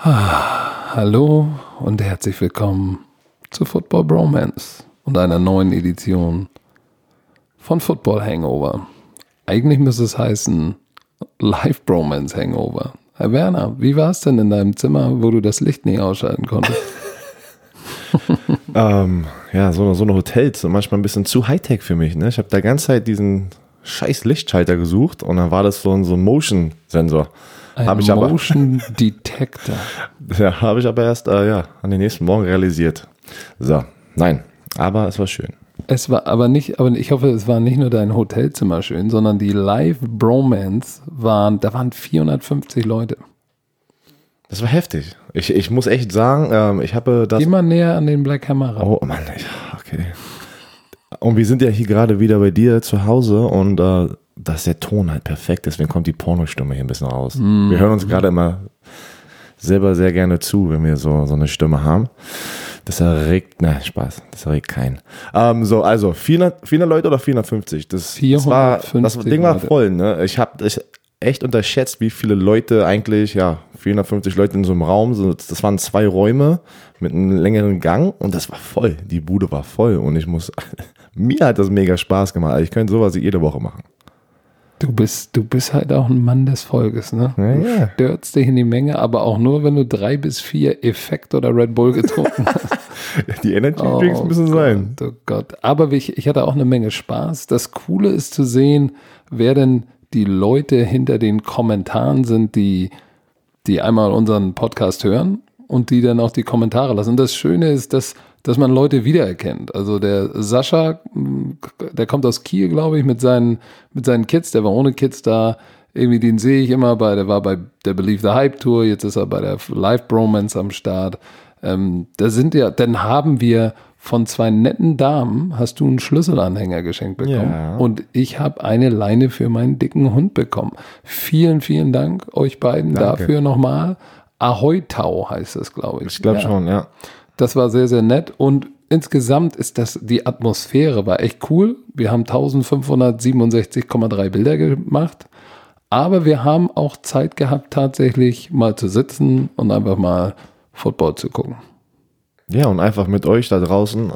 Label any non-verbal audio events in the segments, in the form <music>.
Hallo und herzlich willkommen zu Football Bromance und einer neuen Edition von Football Hangover. Eigentlich müsste es heißen Live Bromance Hangover. Herr Werner, wie war es denn in deinem Zimmer, wo du das Licht nicht ausschalten konntest? <laughs> <laughs> ähm, ja, so, so eine Hotels manchmal ein bisschen zu Hightech für mich. Ne? Ich habe da ganze Zeit diesen scheiß Lichtschalter gesucht und dann war das so ein, so ein Motion-Sensor. Ein ich aber, Motion Detector. <laughs> ja, habe ich aber erst äh, ja, an den nächsten Morgen realisiert. So, nein, aber es war schön. Es war aber nicht, aber ich hoffe, es war nicht nur dein Hotelzimmer schön, sondern die Live Bromance waren, da waren 450 Leute. Das war heftig. Ich, ich muss echt sagen, ähm, ich habe das. Mal näher an den Black Hammer ran. Oh Mann, okay. Und wir sind ja hier gerade wieder bei dir zu Hause und äh, da ist der Ton halt perfekt, deswegen kommt die Pornostimme hier ein bisschen raus. Mm. Wir hören uns gerade immer selber sehr gerne zu, wenn wir so, so eine Stimme haben. Das erregt, ne, Spaß, das erregt keinen. Ähm, so, also 400, 400 Leute oder 450? Das, 450 das, war, das Ding war voll, ne? Ich habe ich echt unterschätzt, wie viele Leute eigentlich, ja, 450 Leute in so einem Raum, so, das waren zwei Räume mit einem längeren Gang und das war voll. Die Bude war voll und ich muss, mir hat das mega Spaß gemacht. Ich könnte sowas jede Woche machen. Du bist, du bist halt auch ein Mann des Volkes, ne? Ja, du ja. stürzt dich in die Menge, aber auch nur, wenn du drei bis vier Effekt oder Red Bull getrunken hast. <laughs> die Energy Drinks oh müssen Gott, sein. Oh Gott. Aber ich, ich hatte auch eine Menge Spaß. Das Coole ist zu sehen, wer denn die Leute hinter den Kommentaren sind, die, die einmal unseren Podcast hören und die dann auch die Kommentare lassen. Und das Schöne ist, dass dass man Leute wiedererkennt. Also der Sascha, der kommt aus Kiel, glaube ich, mit seinen, mit seinen Kids, der war ohne Kids da. Irgendwie den sehe ich immer bei, der war bei der Believe the Hype Tour, jetzt ist er bei der Live Bromance am Start. Ähm, da sind ja, dann haben wir von zwei netten Damen hast du einen Schlüsselanhänger geschenkt bekommen. Ja. Und ich habe eine Leine für meinen dicken Hund bekommen. Vielen, vielen Dank euch beiden Danke. dafür nochmal. Ahoi Tau heißt es, glaube ich. Ich glaube ja. schon, ja. Das war sehr, sehr nett und insgesamt ist das, die Atmosphäre war echt cool. Wir haben 1567,3 Bilder gemacht, aber wir haben auch Zeit gehabt, tatsächlich mal zu sitzen und einfach mal Football zu gucken. Ja, und einfach mit euch da draußen,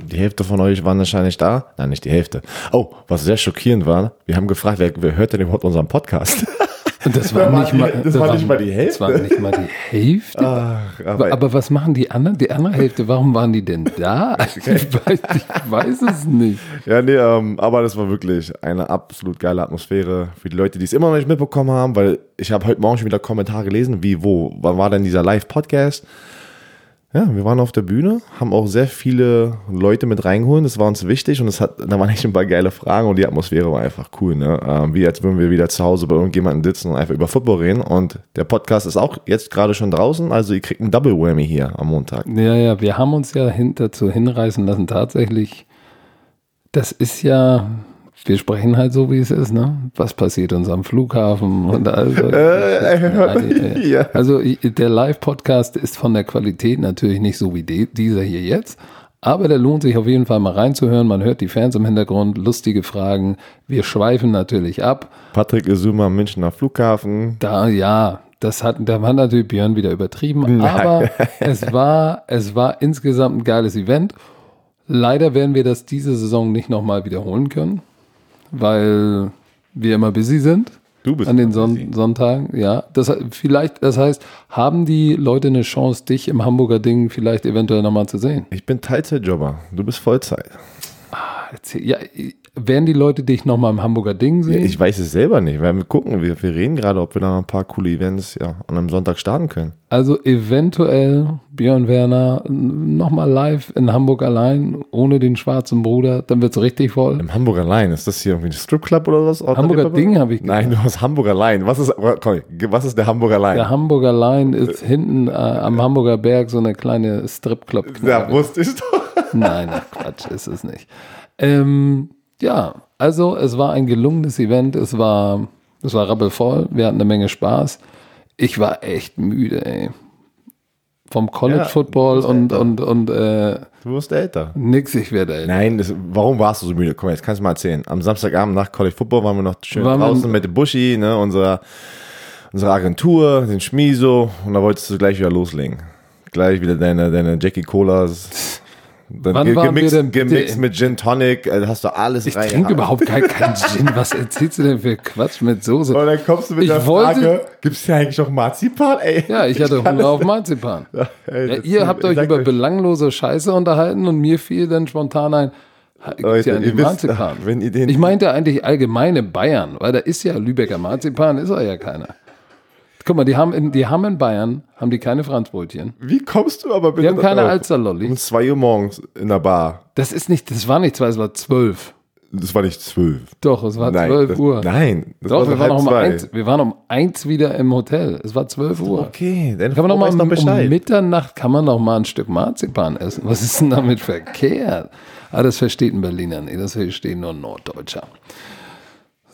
die Hälfte von euch waren wahrscheinlich da. Nein, nicht die Hälfte. Oh, was sehr schockierend war, wir haben gefragt, wer, wer hört denn überhaupt unseren Podcast? <laughs> Und das war, nicht, mal, das war nicht mal die Hälfte. Das war nicht mal die Hälfte. Ach, aber, aber, was machen die anderen? Die andere Hälfte, warum waren die denn da? <laughs> Ich weiß, ich weiß es nicht. Ja, nee, ähm, aber das war wirklich eine absolut geile Atmosphäre für die Leute, die es immer noch nicht mitbekommen haben, weil ich habe heute Morgen schon wieder Kommentare gelesen, wie, wo, wann war denn dieser Live-Podcast? Ja, wir waren auf der Bühne, haben auch sehr viele Leute mit reingeholt. Das war uns wichtig und es hat, da waren echt ein paar geile Fragen und die Atmosphäre war einfach cool. Ne? Ähm, wie als würden wir wieder zu Hause bei irgendjemandem sitzen und einfach über Football reden. Und der Podcast ist auch jetzt gerade schon draußen, also ihr kriegt einen Double Whammy hier am Montag. Ja, ja, wir haben uns ja hin, dazu hinreißen lassen, tatsächlich. Das ist ja, wir sprechen halt so, wie es ist, ne? Was passiert uns am Flughafen und also. äh, ja. Also der Live-Podcast ist von der Qualität natürlich nicht so wie die, dieser hier jetzt. Aber der lohnt sich auf jeden Fall mal reinzuhören. Man hört die Fans im Hintergrund, lustige Fragen. Wir schweifen natürlich ab. Patrick Isuma, Münchner Flughafen. Da, ja, das hat, da war natürlich Björn wieder übertrieben. Nein. Aber es war, es war insgesamt ein geiles Event. Leider werden wir das diese Saison nicht nochmal wiederholen können weil wir immer busy sind. Du bist an den Son. Sonntagen, ja. Das vielleicht, das heißt, haben die Leute eine Chance, dich im Hamburger Ding vielleicht eventuell nochmal zu sehen? Ich bin Teilzeitjobber, du bist Vollzeit. Erzähl, ja, werden die Leute dich nochmal im Hamburger Ding sehen? Ich weiß es selber nicht. Wir werden gucken. Wir, wir reden gerade, ob wir da noch ein paar coole Events ja, an einem Sonntag starten können. Also eventuell Björn Werner nochmal live in Hamburg allein, ohne den schwarzen Bruder, dann wird es richtig voll. Im Hamburg allein. Ist das hier irgendwie ein Stripclub oder was? Hamburger Ding habe ich Nein, du hast Hamburg allein. Was ist, komm, was ist der Hamburg allein? Der Hamburger Line ist hinten äh, am Hamburger Berg so eine kleine Stripclub. Ja, wusste ich doch. Nein, ach Quatsch, ist es nicht. Ähm, ja, also es war ein gelungenes Event. Es war, es war rappelvoll. Wir hatten eine Menge Spaß. Ich war echt müde, ey. Vom College Ja, Football und, älter. und, und äh, Du wirst älter. nix, ich werde älter. Nein, das, warum warst du so müde? Komm, jetzt kannst du mal erzählen. Am Samstagabend nach College Football waren wir noch schön Waren draußen mit dem Buschi, ne, unser, unsere Agentur, den Schmiso und da wolltest du gleich wieder loslegen. Gleich wieder deine, deine Jackie Colas. Dann Wann waren wir gemixt, denn bitte gemixt mit Gin Tonic, äh, hast du alles Ich rein. trinke überhaupt kein, kein Gin. Was erzählst du denn für Quatsch mit Soße? Und dann kommst du mit Ich der wollte- Frage, gibt's hier eigentlich noch Marzipan? Ey, Ja, ich hatte Hunger auf Marzipan. Ey, Ja, ihr habt ich euch über euch, belanglose Scheiße unterhalten und mir fiel dann spontan ein, Leute, ja ihr wisst, Marzipan. wenn ihr den- ich meinte eigentlich allgemeine Bayern, weil da ist ja Lübecker Marzipan, ist er ja keiner. Guck mal, die haben in, die haben in Bayern, haben die keine Franzbrötchen. Wie kommst du aber bitte Die haben keine darauf? Um. 2 Uhr morgens in der Bar. Das ist nicht, das war nicht zwei, es war zwölf. Das war nicht zwölf. Doch, es war Nein, zwölf das, Uhr. Nein, das Doch, war wir waren, um zwei. eins, wir waren um eins wieder im Hotel. Es war zwölf Uhr. Okay, dann Kann man noch mal noch Bescheid. um Mitternacht kann man noch mal ein Stück Marzipan essen. Was ist denn damit verkehrt? Ah, das versteht ein Berliner nicht, das versteht nur ein Norddeutscher.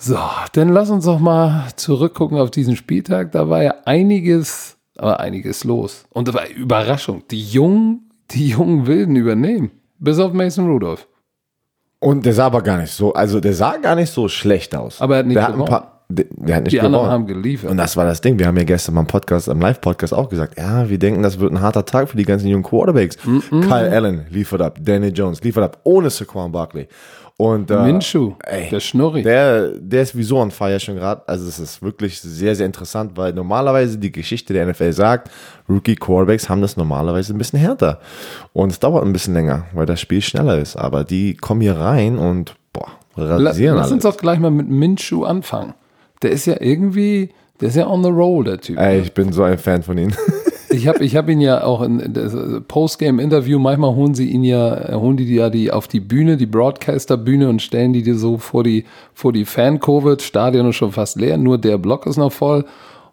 So, dann lass uns doch mal zurückgucken auf diesen Spieltag. Da war ja einiges, aber einiges los. Und das war Überraschung. Die Jungen, die jungen Wilden übernehmen. Bis auf Mason Rudolph. Und der sah aber gar nicht so, also der sah gar nicht so schlecht aus. Aber er hat nicht der hat gewonnen. paar, der, der hat nicht Die anderen gewonnen. haben geliefert. Und das war das Ding. Wir haben ja gestern beim Podcast, am Live-Podcast auch gesagt, ja, wir denken, das wird ein harter Tag für die ganzen jungen Quarterbacks. Kyle Allen liefert ab, Danny Jones liefert ab, ohne Saquon Barkley. Und äh, Minshew, ey, der Schnurri. Der, der ist wieso on fire schon gerade. Also es ist wirklich sehr, sehr interessant, weil normalerweise die Geschichte der NFL sagt, Rookie Quarterbacks haben das normalerweise ein bisschen härter. Und es dauert ein bisschen länger, weil das Spiel schneller ist. Aber die kommen hier rein und boah, rasieren Lass uns alles. doch gleich mal mit Minshew anfangen. Der ist ja irgendwie, der ist ja on the roll, der Typ. Ey, ich bin so ein Fan von ihnen. <laughs> Ich habe ich hab ihn ja auch in, das Postgame-Interview, manchmal holen sie ihn ja, äh, holen die ja die auf die Bühne, die Broadcaster-Bühne und stellen die dir so vor die, vor die das Stadion ist schon fast leer, nur der Block ist noch voll.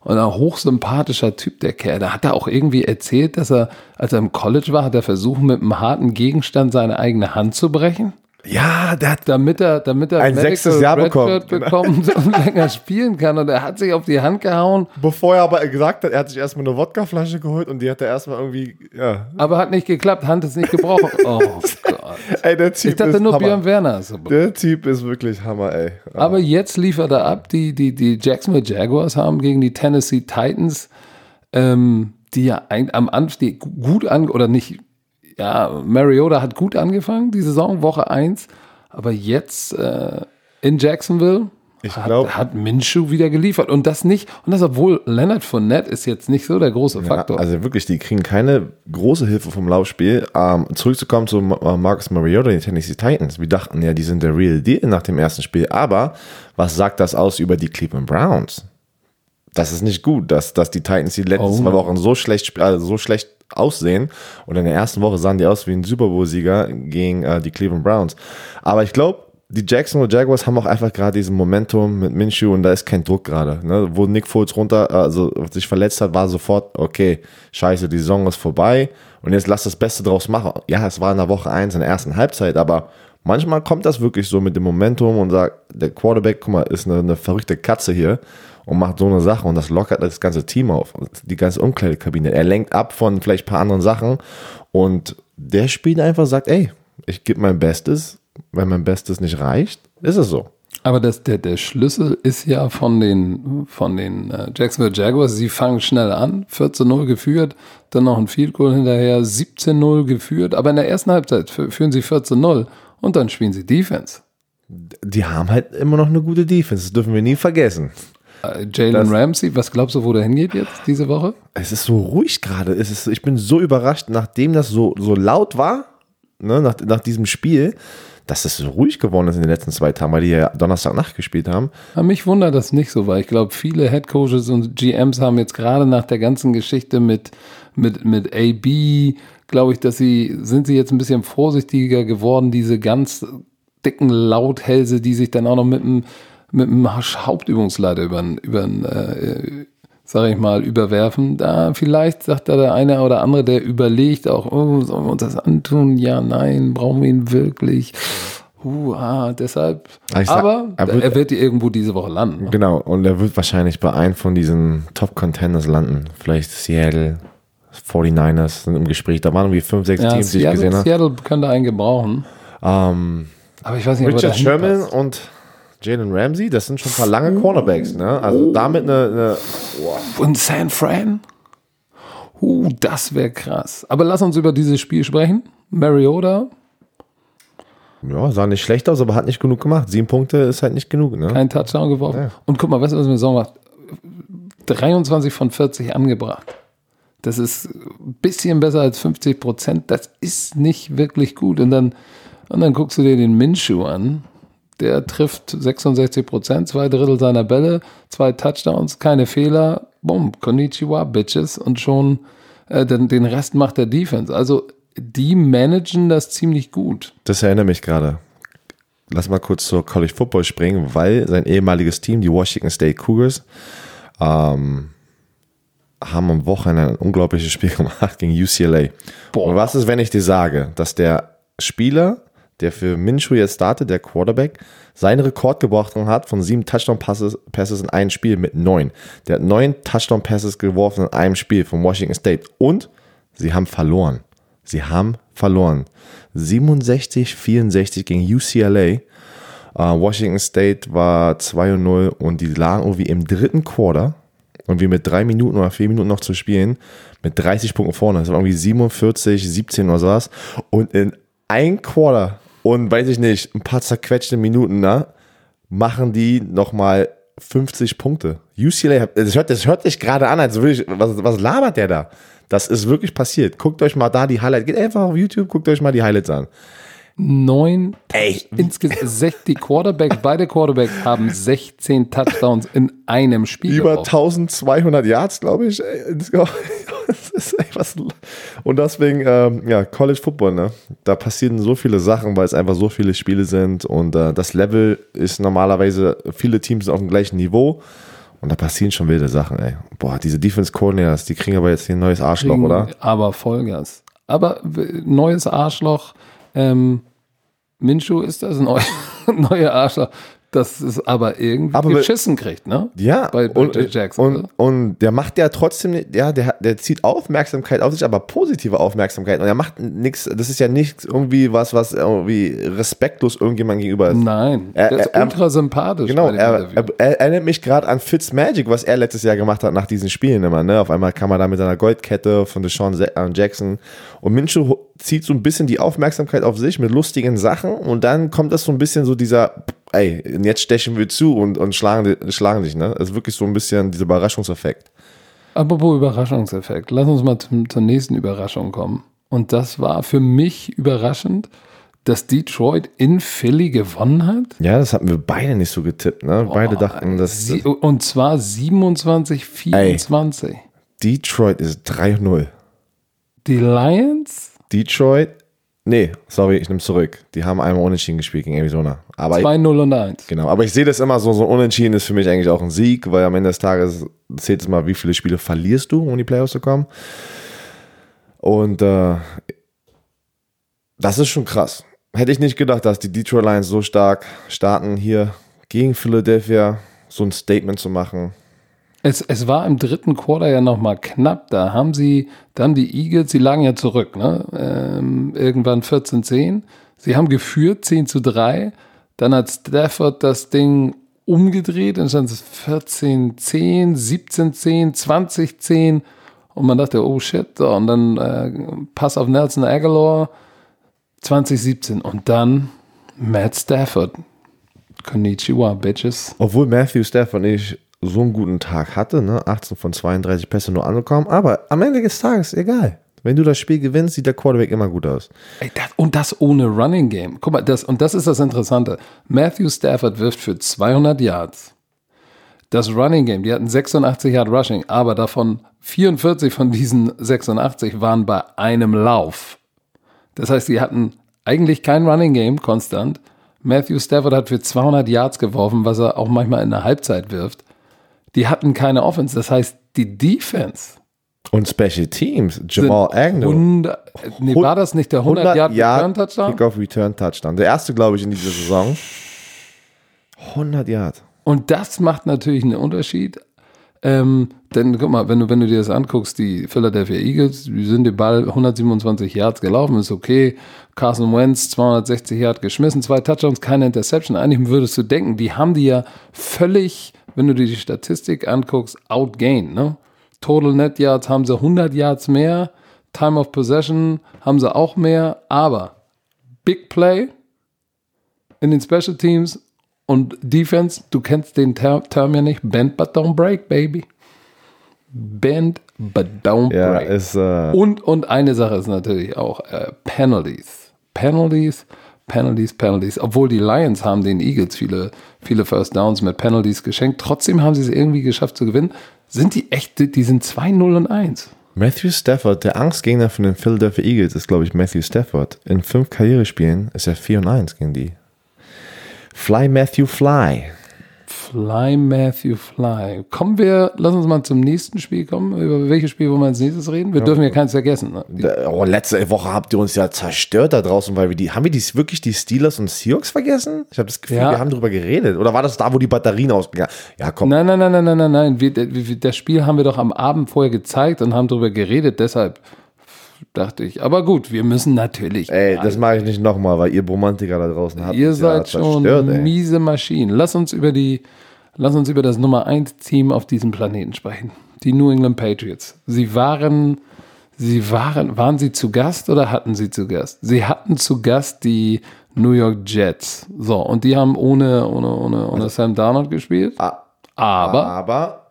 Und ein hochsympathischer Typ, der Kerl. Da hat er auch irgendwie erzählt, dass er, als er im College war, hat er versucht, mit einem harten Gegenstand seine eigene Hand zu brechen. Ja, der hat damit er, damit er Ein sechstes Jahr bekommt. bekommt und <laughs> länger spielen kann. Und er hat sich auf die Hand gehauen, Bevor er aber gesagt hat, er hat sich erstmal eine Wodkaflasche geholt und die hat er erstmal irgendwie, ja. aber hat nicht geklappt. Hand ist nicht gebrochen. <laughs> Oh Gott. Ey, der Typ Ich dachte ist nur, Hammer. Björn Werner ist. Der Typ ist wirklich Hammer, ey. Aber jetzt liefert er ab. Die, die, die Jacksonville Jaguars haben gegen die Tennessee Titans, ähm, die ja ein, am Anfang gut an, oder nicht, ja, Mariota hat gut angefangen, die Saison, Woche 1. Aber jetzt äh, in Jacksonville Ich hat, glaub- hat Minshew wieder geliefert. Und das nicht, und das obwohl Leonard Fournette ist jetzt nicht so der große Faktor. Ja, also wirklich, die kriegen keine große Hilfe vom Laufspiel. Ähm, zurückzukommen zu Ma- Marcus Mariota, den Tennessee Titans. Wir dachten ja, die sind der Real Deal nach dem ersten Spiel. Aber was sagt das aus über die Cleveland Browns? Das ist nicht gut, dass, dass die Titans die letzten Oh. zwei Wochen so schlecht, also so schlecht aussehen. Und in der ersten Woche sahen die aus wie ein Super Bowl-Sieger gegen äh, die Cleveland Browns. Aber ich glaube, die Jacksonville Jaguars haben auch einfach gerade diesen Momentum mit Minshew und da ist kein Druck gerade. Ne? Wo Nick Foles runter, also sich verletzt hat, war sofort, okay, scheiße, die Saison ist vorbei und jetzt lass das Beste draus machen. Ja, es war in der Woche 1 in der ersten Halbzeit, aber manchmal kommt das wirklich so mit dem Momentum und sagt, der Quarterback, guck mal, ist eine, eine verrückte Katze hier und macht so eine Sache und das lockert das ganze Team auf, die ganze Umkleidekabine. Er lenkt ab von vielleicht ein paar anderen Sachen und der Spieler einfach sagt, ey, ich gebe mein Bestes, wenn mein Bestes nicht reicht, ist es so. Aber das, der, der Schlüssel ist ja von den, von den äh, Jacksonville Jaguars. Sie fangen schnell an, 14-0 geführt, dann noch ein Field Goal hinterher, 17-0 geführt. Aber in der ersten Halbzeit fü- führen sie 14-0 und dann spielen sie Defense. Die haben halt immer noch eine gute Defense, das dürfen wir nie vergessen. Äh, Jalen Ramsey, was glaubst du, wo der hingeht jetzt diese Woche? Es ist so ruhig gerade. Es ist, ich bin so überrascht, nachdem das so, so laut war, ne, nach, nach diesem Spiel, dass es so ruhig geworden ist in den letzten zwei Tagen, weil die ja Donnerstagnacht gespielt haben. Aber mich wundert das nicht so, weil ich glaube, viele Head Coaches und GMs haben jetzt gerade nach der ganzen Geschichte mit, mit, mit AB, glaube ich, dass sie, sind sie jetzt ein bisschen vorsichtiger geworden, diese ganz dicken Lauthälse, die sich dann auch noch mit dem, mit dem Hauptübungsleiter über, über äh, sag ich mal, überwerfen. Da vielleicht sagt da der eine oder andere, der überlegt auch, oh, sollen wir uns das antun? Ja, nein, brauchen wir ihn wirklich? Uh, ah, deshalb. Sag- aber er er wird- wird, irgendwo diese Woche landen. Genau, und er wird wahrscheinlich bei einem von diesen Top-Contenders landen. Vielleicht Seattle, 49ers sind im Gespräch. Da waren irgendwie fünf, sechs Ja, Teams, die ich gesehen Seattle, habe. Seattle könnte einen gebrauchen. Ähm, Aber ich weiß nicht, ob Richard Sherman passt. und Jalen Ramsey, das sind schon ein paar lange Cornerbacks, ne? Also damit eine, eine Und San Fran? Uh, das wäre krass. Aber lass uns über dieses Spiel sprechen. Mariota, ja, sah nicht schlecht aus, aber hat nicht genug gemacht. Sieben Punkte ist halt nicht genug, ne? kein Touchdown geworfen. Ja. Und guck mal, weißt du, was mir Sorgen macht? 23 von 40 angebracht. Das ist ein bisschen besser als 50 Prozent. Das ist nicht wirklich gut. Und dann, und dann guckst du dir den Minshew an. Der trifft 66 Prozent, zwei Drittel seiner Bälle, zwei Touchdowns, keine Fehler. Bumm, Konnichiwa, Bitches. Und schon äh, den, den Rest macht der Defense. Also die managen das ziemlich gut. Das erinnert mich gerade. Lass mal kurz zur College Football springen, weil sein ehemaliges Team, die Washington State Cougars, ähm, haben am Wochenende ein unglaubliches Spiel <laughs> gemacht gegen UCLA. Boah. Und was ist, wenn ich dir sage, dass der Spieler, der für Minshew jetzt startet, der Quarterback, seinen Rekord gebrochen hat von sieben Touchdown-Passes Passes in einem Spiel mit neun. Der hat neun Touchdown-Passes geworfen in einem Spiel von Washington State. Und sie haben verloren. Sie haben verloren. 67, 64 gegen UCLA. Uh, Washington State war 2-0 und die lagen irgendwie im dritten Quarter und wir mit drei Minuten oder vier Minuten noch zu spielen, mit 30 Punkten vorne. Das war irgendwie 47, 17 oder sowas. Und in ein Quarter und weiß ich nicht, ein paar zerquetschte Minuten, na, machen die nochmal 50 Punkte. UCLA, das hört, das hört sich gerade an, als würde ich, was, was labert der da? Das ist wirklich passiert. Guckt euch mal da die Highlights, geht einfach auf YouTube, guckt euch mal die Highlights an. Neun, insgesamt, die Quarterback, beide Quarterbacks haben 16 Touchdowns in einem Spiel. Über geworfen. 1200 Yards, glaube ich. ey. <laughs> Das ist echt was. Und deswegen, ähm, ja, College Football, ne? Da passieren so viele Sachen, weil es einfach so viele Spiele sind und äh, das Level ist normalerweise, viele Teams sind auf dem gleichen Niveau und da passieren schon wilde Sachen, ey. Boah, diese Defense Coordinators, die kriegen aber jetzt hier ein neues Arschloch, kriegen oder? Aber Vollgas. Aber neues Arschloch. Ähm, Minshu ist das neu, <laughs> neue Arschloch, das es aber irgendwie Aber- geschissen kriegt, ne? Ja, Bei- bei und, J. Jackson, und, und der macht ja trotzdem, ja, der, der zieht Aufmerksamkeit auf sich, aber positive Aufmerksamkeit. Und er macht nichts, das ist ja nicht irgendwie was, was irgendwie respektlos irgendjemand gegenüber ist. Nein, Er- der ist er- ultra sympathisch. Genau, er, er, er erinnert mich gerade an Fitzmagic, was er letztes Jahr gemacht hat nach diesen Spielen immer. Ne? Auf einmal kam er da mit seiner Goldkette von Deshaun äh, Jackson. Und Minshew ho- zieht so ein bisschen die Aufmerksamkeit auf sich mit lustigen Sachen. Und dann kommt das so ein bisschen so dieser, ey, jetzt stechen wir zu und, und schlagen, schlagen dich. Ne? Das ist wirklich so ein bisschen dieser Überraschungseffekt. Apropos Überraschungseffekt, lass uns mal zum, zur nächsten Überraschung kommen. Und das war für mich überraschend, dass Detroit in Philly gewonnen hat. Ja, das hatten wir beide nicht so getippt. Ne? Beide dachten, dass Sie, und zwar 27, 24. Detroit ist 3-0. Die Lions Detroit, nee, sorry, ich nehme zurück. Die haben einmal unentschieden gespielt gegen Arizona. Aber ich, 2-0 und 1. Genau, aber ich sehe das immer so, so ein Unentschieden ist für mich eigentlich auch ein Sieg, weil am Ende des Tages zählt es mal, wie viele Spiele verlierst du, um in die Playoffs zu kommen. Und äh, das ist schon krass. Hätte ich nicht gedacht, dass die Detroit Lions so stark starten, hier gegen Philadelphia so ein Statement zu machen. Es, es war im dritten Quarter ja nochmal knapp. Da haben sie dann die Eagles, sie lagen ja zurück, ne? Ähm, irgendwann 14-10. Sie haben geführt, 10 zu 3. Dann hat Stafford das Ding umgedreht, dann stand es 14-10, 17-10, 20-10. Und man dachte, oh shit. So, und dann äh, Pass auf Nelson Aguilar, 2017. Und dann Matt Stafford. Konnichiwa, Bitches. Obwohl Matthew Stafford nicht so einen guten Tag hatte, ne? 18 von 32 Pässe nur angekommen, aber am Ende des Tages egal. Wenn du das Spiel gewinnst, sieht der Quarterback immer gut aus. Ey, das, und das ohne Running Game. Guck mal, das, und das ist das Interessante. Matthew Stafford wirft für 200 Yards. Das Running Game, die hatten 86 Yard Rushing, aber davon 44 von diesen 86 waren bei einem Lauf. Das heißt, die hatten eigentlich kein Running Game konstant. Matthew Stafford hat für 200 Yards geworfen, was er auch manchmal in der Halbzeit wirft. Die hatten keine Offense. Das heißt, die Defense Und Special Teams, Jamal Agnew. 100, nee, war das nicht der 100 Yard Return Touchdown? Kickoff Return Touchdown. Der erste, glaube ich, in dieser Saison. 100 Yard. Und das macht natürlich einen Unterschied. Ähm, denn guck mal, wenn du, wenn du dir das anguckst, die Philadelphia Eagles, die sind den Ball 127 Yards gelaufen, ist okay. Carson Wentz 260 Yards geschmissen, zwei Touchdowns, keine Interception. Eigentlich würdest du denken, die haben die ja völlig, wenn du dir die Statistik anguckst, outgained, ne? Total Net Yards haben sie 100 Yards mehr, Time of Possession haben sie auch mehr, aber Big Play in den Special Teams und Defense, du kennst den Ter Term ja nicht, bend but don't break, baby. Bend but don't Ja, break. ist, äh, Und, und eine Sache ist natürlich auch äh, Penalties. Penalties, Penalties, Penalties. Obwohl die Lions haben den Eagles viele, viele First Downs mit Penalties geschenkt. Trotzdem haben sie es irgendwie geschafft zu gewinnen. Sind die echt, die sind 2-0 und 1. Matthew Stafford, der Angstgegner von den Philadelphia Eagles ist, glaube ich, Matthew Stafford. In fünf Karrierespielen ist er 4 und 1 gegen die. Fly Matthew Fly. Fly, Matthew, Fly. Kommen wir, lass uns mal zum nächsten Spiel kommen. Über welches Spiel wollen wir als nächstes reden? Wir dürfen ja keins vergessen. Ne? Oh, letzte Woche habt ihr uns ja zerstört da draußen, weil wir die. Haben wir die, wirklich die Steelers und Seahawks vergessen? Ich habe das Gefühl, Ja. wir haben drüber geredet. Oder war das da, wo die Batterien ausgegangen Ja, komm. Nein, nein, nein, nein, nein, nein, nein. Wir, wir, das Spiel haben wir doch am Abend vorher gezeigt und haben darüber geredet. Deshalb dachte ich. Aber gut, wir müssen natürlich. Ey, das mache ich nicht nochmal, weil ihr Romantiker da draußen habt. Ihr uns ja seid schon zerstört, miese Maschinen. Lass uns über die, lass uns über das Nummer 1 Team auf diesem Planeten sprechen. Die New England Patriots. Sie waren, sie waren, waren sie zu Gast oder hatten sie zu Gast? Sie hatten zu Gast die New York Jets. So, und die haben ohne, ohne, ohne, ohne Sam Darnold gespielt. Aber Aber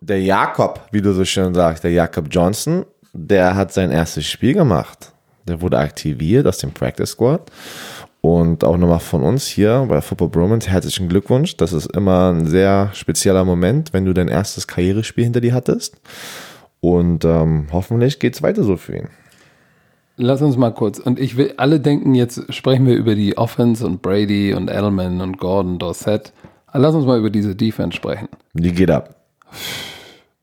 der Jakob, wie du so schön sagst, der Jakob Johnson, der hat sein erstes Spiel gemacht. Der wurde aktiviert aus dem Practice Squad. Und auch nochmal von uns hier bei Football Bromance herzlichen Glückwunsch. Das ist immer ein sehr spezieller Moment, wenn du dein erstes Karrierespiel hinter dir hattest. Und ähm, hoffentlich geht es weiter so für ihn. Lass uns mal kurz. Und ich will, alle denken, jetzt sprechen wir über die Offense und Brady und Edelman und Gordon, Dorsett. Lass uns mal über diese Defense sprechen. Die geht ab.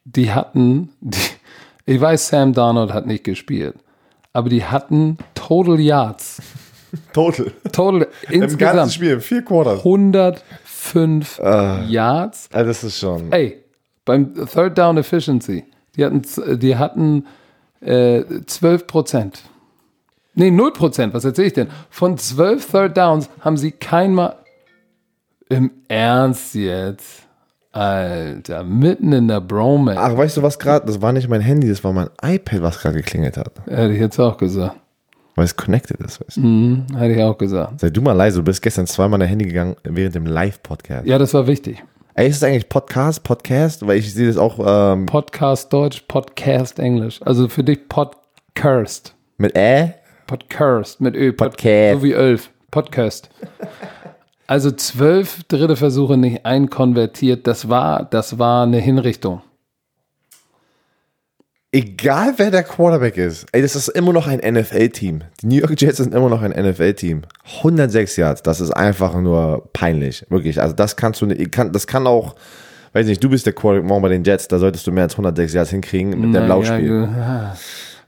Die hatten, die, ich weiß, Sam Darnold hat nicht gespielt, aber die hatten Total Yards. <laughs> Total. Total insgesamt Spiel, vier Quarters. 105 Yards. Also das ist schon. Ey, beim Third Down Efficiency, die hatten, die hatten äh, 12 Prozent. Nee, 0 Prozent, was erzähle ich denn? Von 12 Third Downs haben sie keinmal. Im Ernst jetzt? Alter, mitten in der Bromance. Ach, weißt du was gerade? Das war nicht mein Handy, das war mein iPad, was gerade geklingelt hat. Hätte ich jetzt auch gesagt. Weil es connected ist, weißt du. Mhm, hätte ich auch gesagt. Sei du mal leise, du bist gestern zweimal dein Handy gegangen während dem Live-Podcast. Ja, das war wichtig. Ey, ist das eigentlich Podcast, Podcast? Weil ich sehe das auch ähm, Podcast Deutsch, Podcast Englisch. Also für dich Podcast. mit Ä. Podcast mit Ö. Pod- Podcast. So wie elf. Podcast. <laughs> Also zwölf dritte Versuche nicht einkonvertiert. Das war, das war eine Hinrichtung. Egal wer der Quarterback ist, ey, das ist immer noch ein NFL-Team. Die New York Jets sind immer noch ein NFL-Team. 106 Yards, das ist einfach nur peinlich, wirklich. Also das kannst du nicht, kann, das kann auch, weiß nicht, du bist der Quarterback morgen bei den Jets, da solltest du mehr als 106 Yards hinkriegen mit dem Laufspiel. Ja,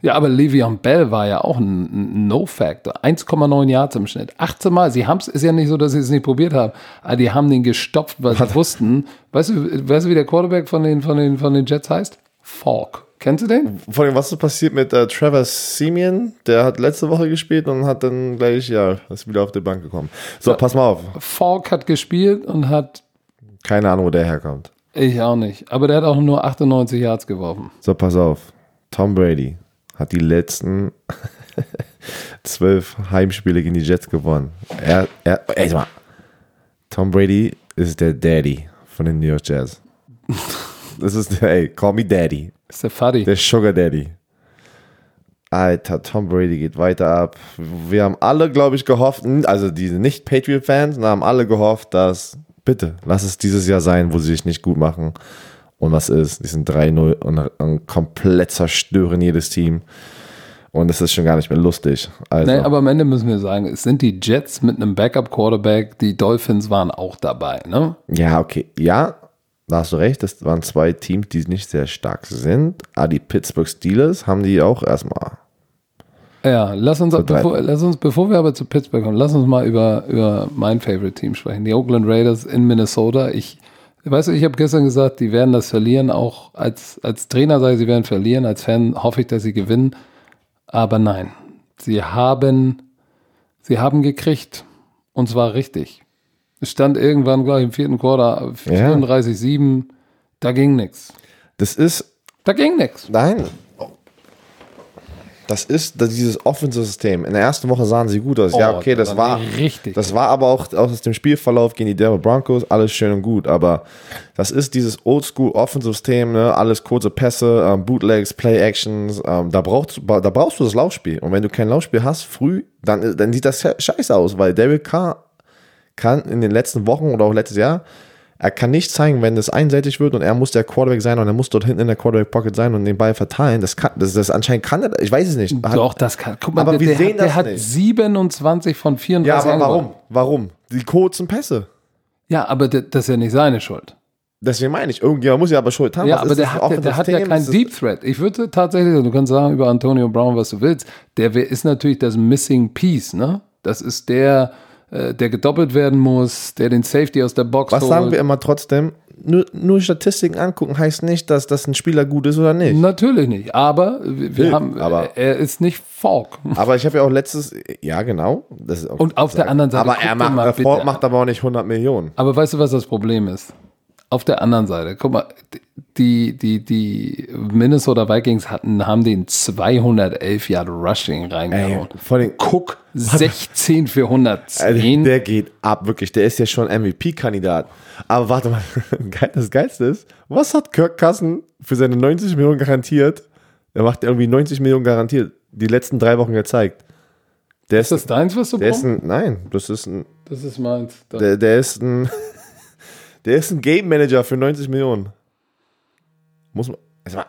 ja, aber Le'Veon Bell war ja auch ein, No-Factor. 1,9 Yards im Schnitt. 18 Mal. Sie haben es, ist ja nicht so, dass sie es nicht probiert haben. Aber die haben den gestopft, weil sie wussten. Weißt du, weißt du, wie der Quarterback von den, von den, von den Jets heißt? Falk. Kennst du den? Vor allem, was ist passiert mit äh, Trevor Simeon? Der hat letzte Woche gespielt und hat dann gleich, ja, ist wieder auf die Bank gekommen. So, pass mal auf. Falk hat gespielt und hat, Keine Ahnung, wo der herkommt. ich auch nicht. Aber der hat auch nur 98 Yards geworfen. So, pass auf. Tom Brady hat die letzten <laughs> zwölf Heimspiele gegen die Jets gewonnen. Er, er, ey, mal. Tom Brady ist der Daddy von den New York Jets. Das ist der, ey, call me Daddy. Ist der Fuddy. Der Sugar Daddy. Alter, Tom Brady geht weiter ab. Wir haben alle, glaube ich, gehofft, also diese Nicht-Patriot-Fans, haben alle gehofft, dass, bitte, lass es dieses Jahr sein, wo sie sich nicht gut machen. Und was ist? Die sind 3-0 und, und komplett zerstören jedes Team. Und es ist schon gar nicht mehr lustig. Also, Nee, aber am Ende müssen wir sagen, es sind die Jets mit einem Backup-Quarterback, die Dolphins waren auch dabei, ne? ja, okay. Ja, da hast du recht. Das waren zwei Teams, die nicht sehr stark sind. Aber die Pittsburgh Steelers haben die auch erstmal. Ja, lass uns, bevor, lass uns, bevor wir aber zu Pittsburgh kommen, lass uns mal über, über mein Favorite Team sprechen. Die Oakland Raiders in Minnesota. Ich Weißt du, ich habe gestern gesagt, die werden das verlieren. Auch als, als Trainer sage ich, sie werden verlieren. Als Fan hoffe ich, dass sie gewinnen. Aber nein, sie haben, sie haben gekriegt. Und zwar richtig. Es stand irgendwann gleich im vierten Quarter 34-7. Da ging nichts. Das ist, Da ging nichts. nein, das ist dieses Offensive-System. In der ersten Woche sahen sie gut aus. ja, Oh, okay, das das war, richtig. das war aber auch aus dem Spielverlauf gegen die Denver Broncos alles schön und gut. Aber das ist dieses Oldschool-Offensive-System, ne? alles kurze Pässe, ähm, Bootlegs, Play-Actions. Ähm, da, brauchst, da brauchst du das Laufspiel. Und wenn du kein Laufspiel hast, früh, dann, dann sieht das scheiße aus, weil Derek Carr kann in den letzten Wochen oder auch letztes Jahr, er kann nicht zeigen, wenn es einseitig wird und er muss der Quarterback sein und er muss dort hinten in der Quarterback Pocket sein und den Ball verteilen. Das kann, das, das anscheinend kann er, ich weiß es nicht. Hat- Doch, das kann. Guck mal, Aber der, wir der, sehen hat, der das hat nicht. 27 von 34 ja, aber angebracht. warum? Warum? Die kurzen Pässe. Ja, aber der, das ist ja nicht seine Schuld. Deswegen meine ich, irgendjemand muss ja aber Schuld haben. Ja, Was aber der hat, der, der hat ja Offensive kein Team? Deep Threat. Ich würde tatsächlich, du kannst sagen über Antonio Brown, was du willst. Der ist natürlich das Missing Piece, ne? Das ist der, äh, der gedoppelt werden muss, der den Safety aus der Box Was holt. sagen wir immer trotzdem? Nur, nur Statistiken angucken heißt nicht, dass das ein Spieler gut ist oder nicht. Natürlich nicht, aber wir Nee, haben, aber- er ist nicht Falk. Aber ich habe ja auch letztes, ja genau. Das ist auch Und auf der anderen Seite, Aber er macht, mal bitte macht aber auch nicht 100 Millionen. Aber weißt du, was das Problem ist? Auf der anderen Seite, guck mal, die, die, die Minnesota Vikings hatten, haben den 211 Yard Rushing reingehauen. vor den, Guck, 16 für 110. Also, der geht ab, wirklich. Der ist ja schon MVP-Kandidat. Aber warte mal, <laughs> das Geilste ist, was hat Kirk Cousin für seine 90 Millionen garantiert? Er macht irgendwie 90 Millionen garantiert. Die letzten drei Wochen gezeigt. Der ist, ist das deins, was du brauchst? ein, nein, das ist ein, Das ist meins. Der, der ist ein, <laughs> der ist ein Game Manager für 90 Millionen. Muss man, also,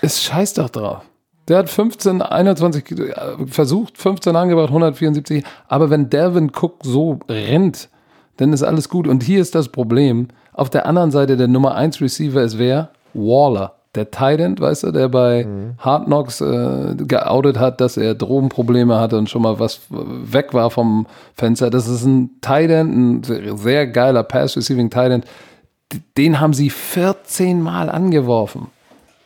Es scheiß doch drauf. Der hat 15, 21 äh, versucht, 15 angebracht, 174. Aber wenn Delvin Cook so rennt, dann ist alles gut. Und hier ist das Problem. Auf der anderen Seite der Nummer 1 Receiver ist wer? Waller. Der Titan, weißt du, der bei Hard Knocks äh, geoutet hat, dass er Drogenprobleme hatte und schon mal was weg war vom Fenster. Das ist ein Titan, ein sehr geiler Pass-Receiving Titan. Den haben sie 14 Mal angeworfen.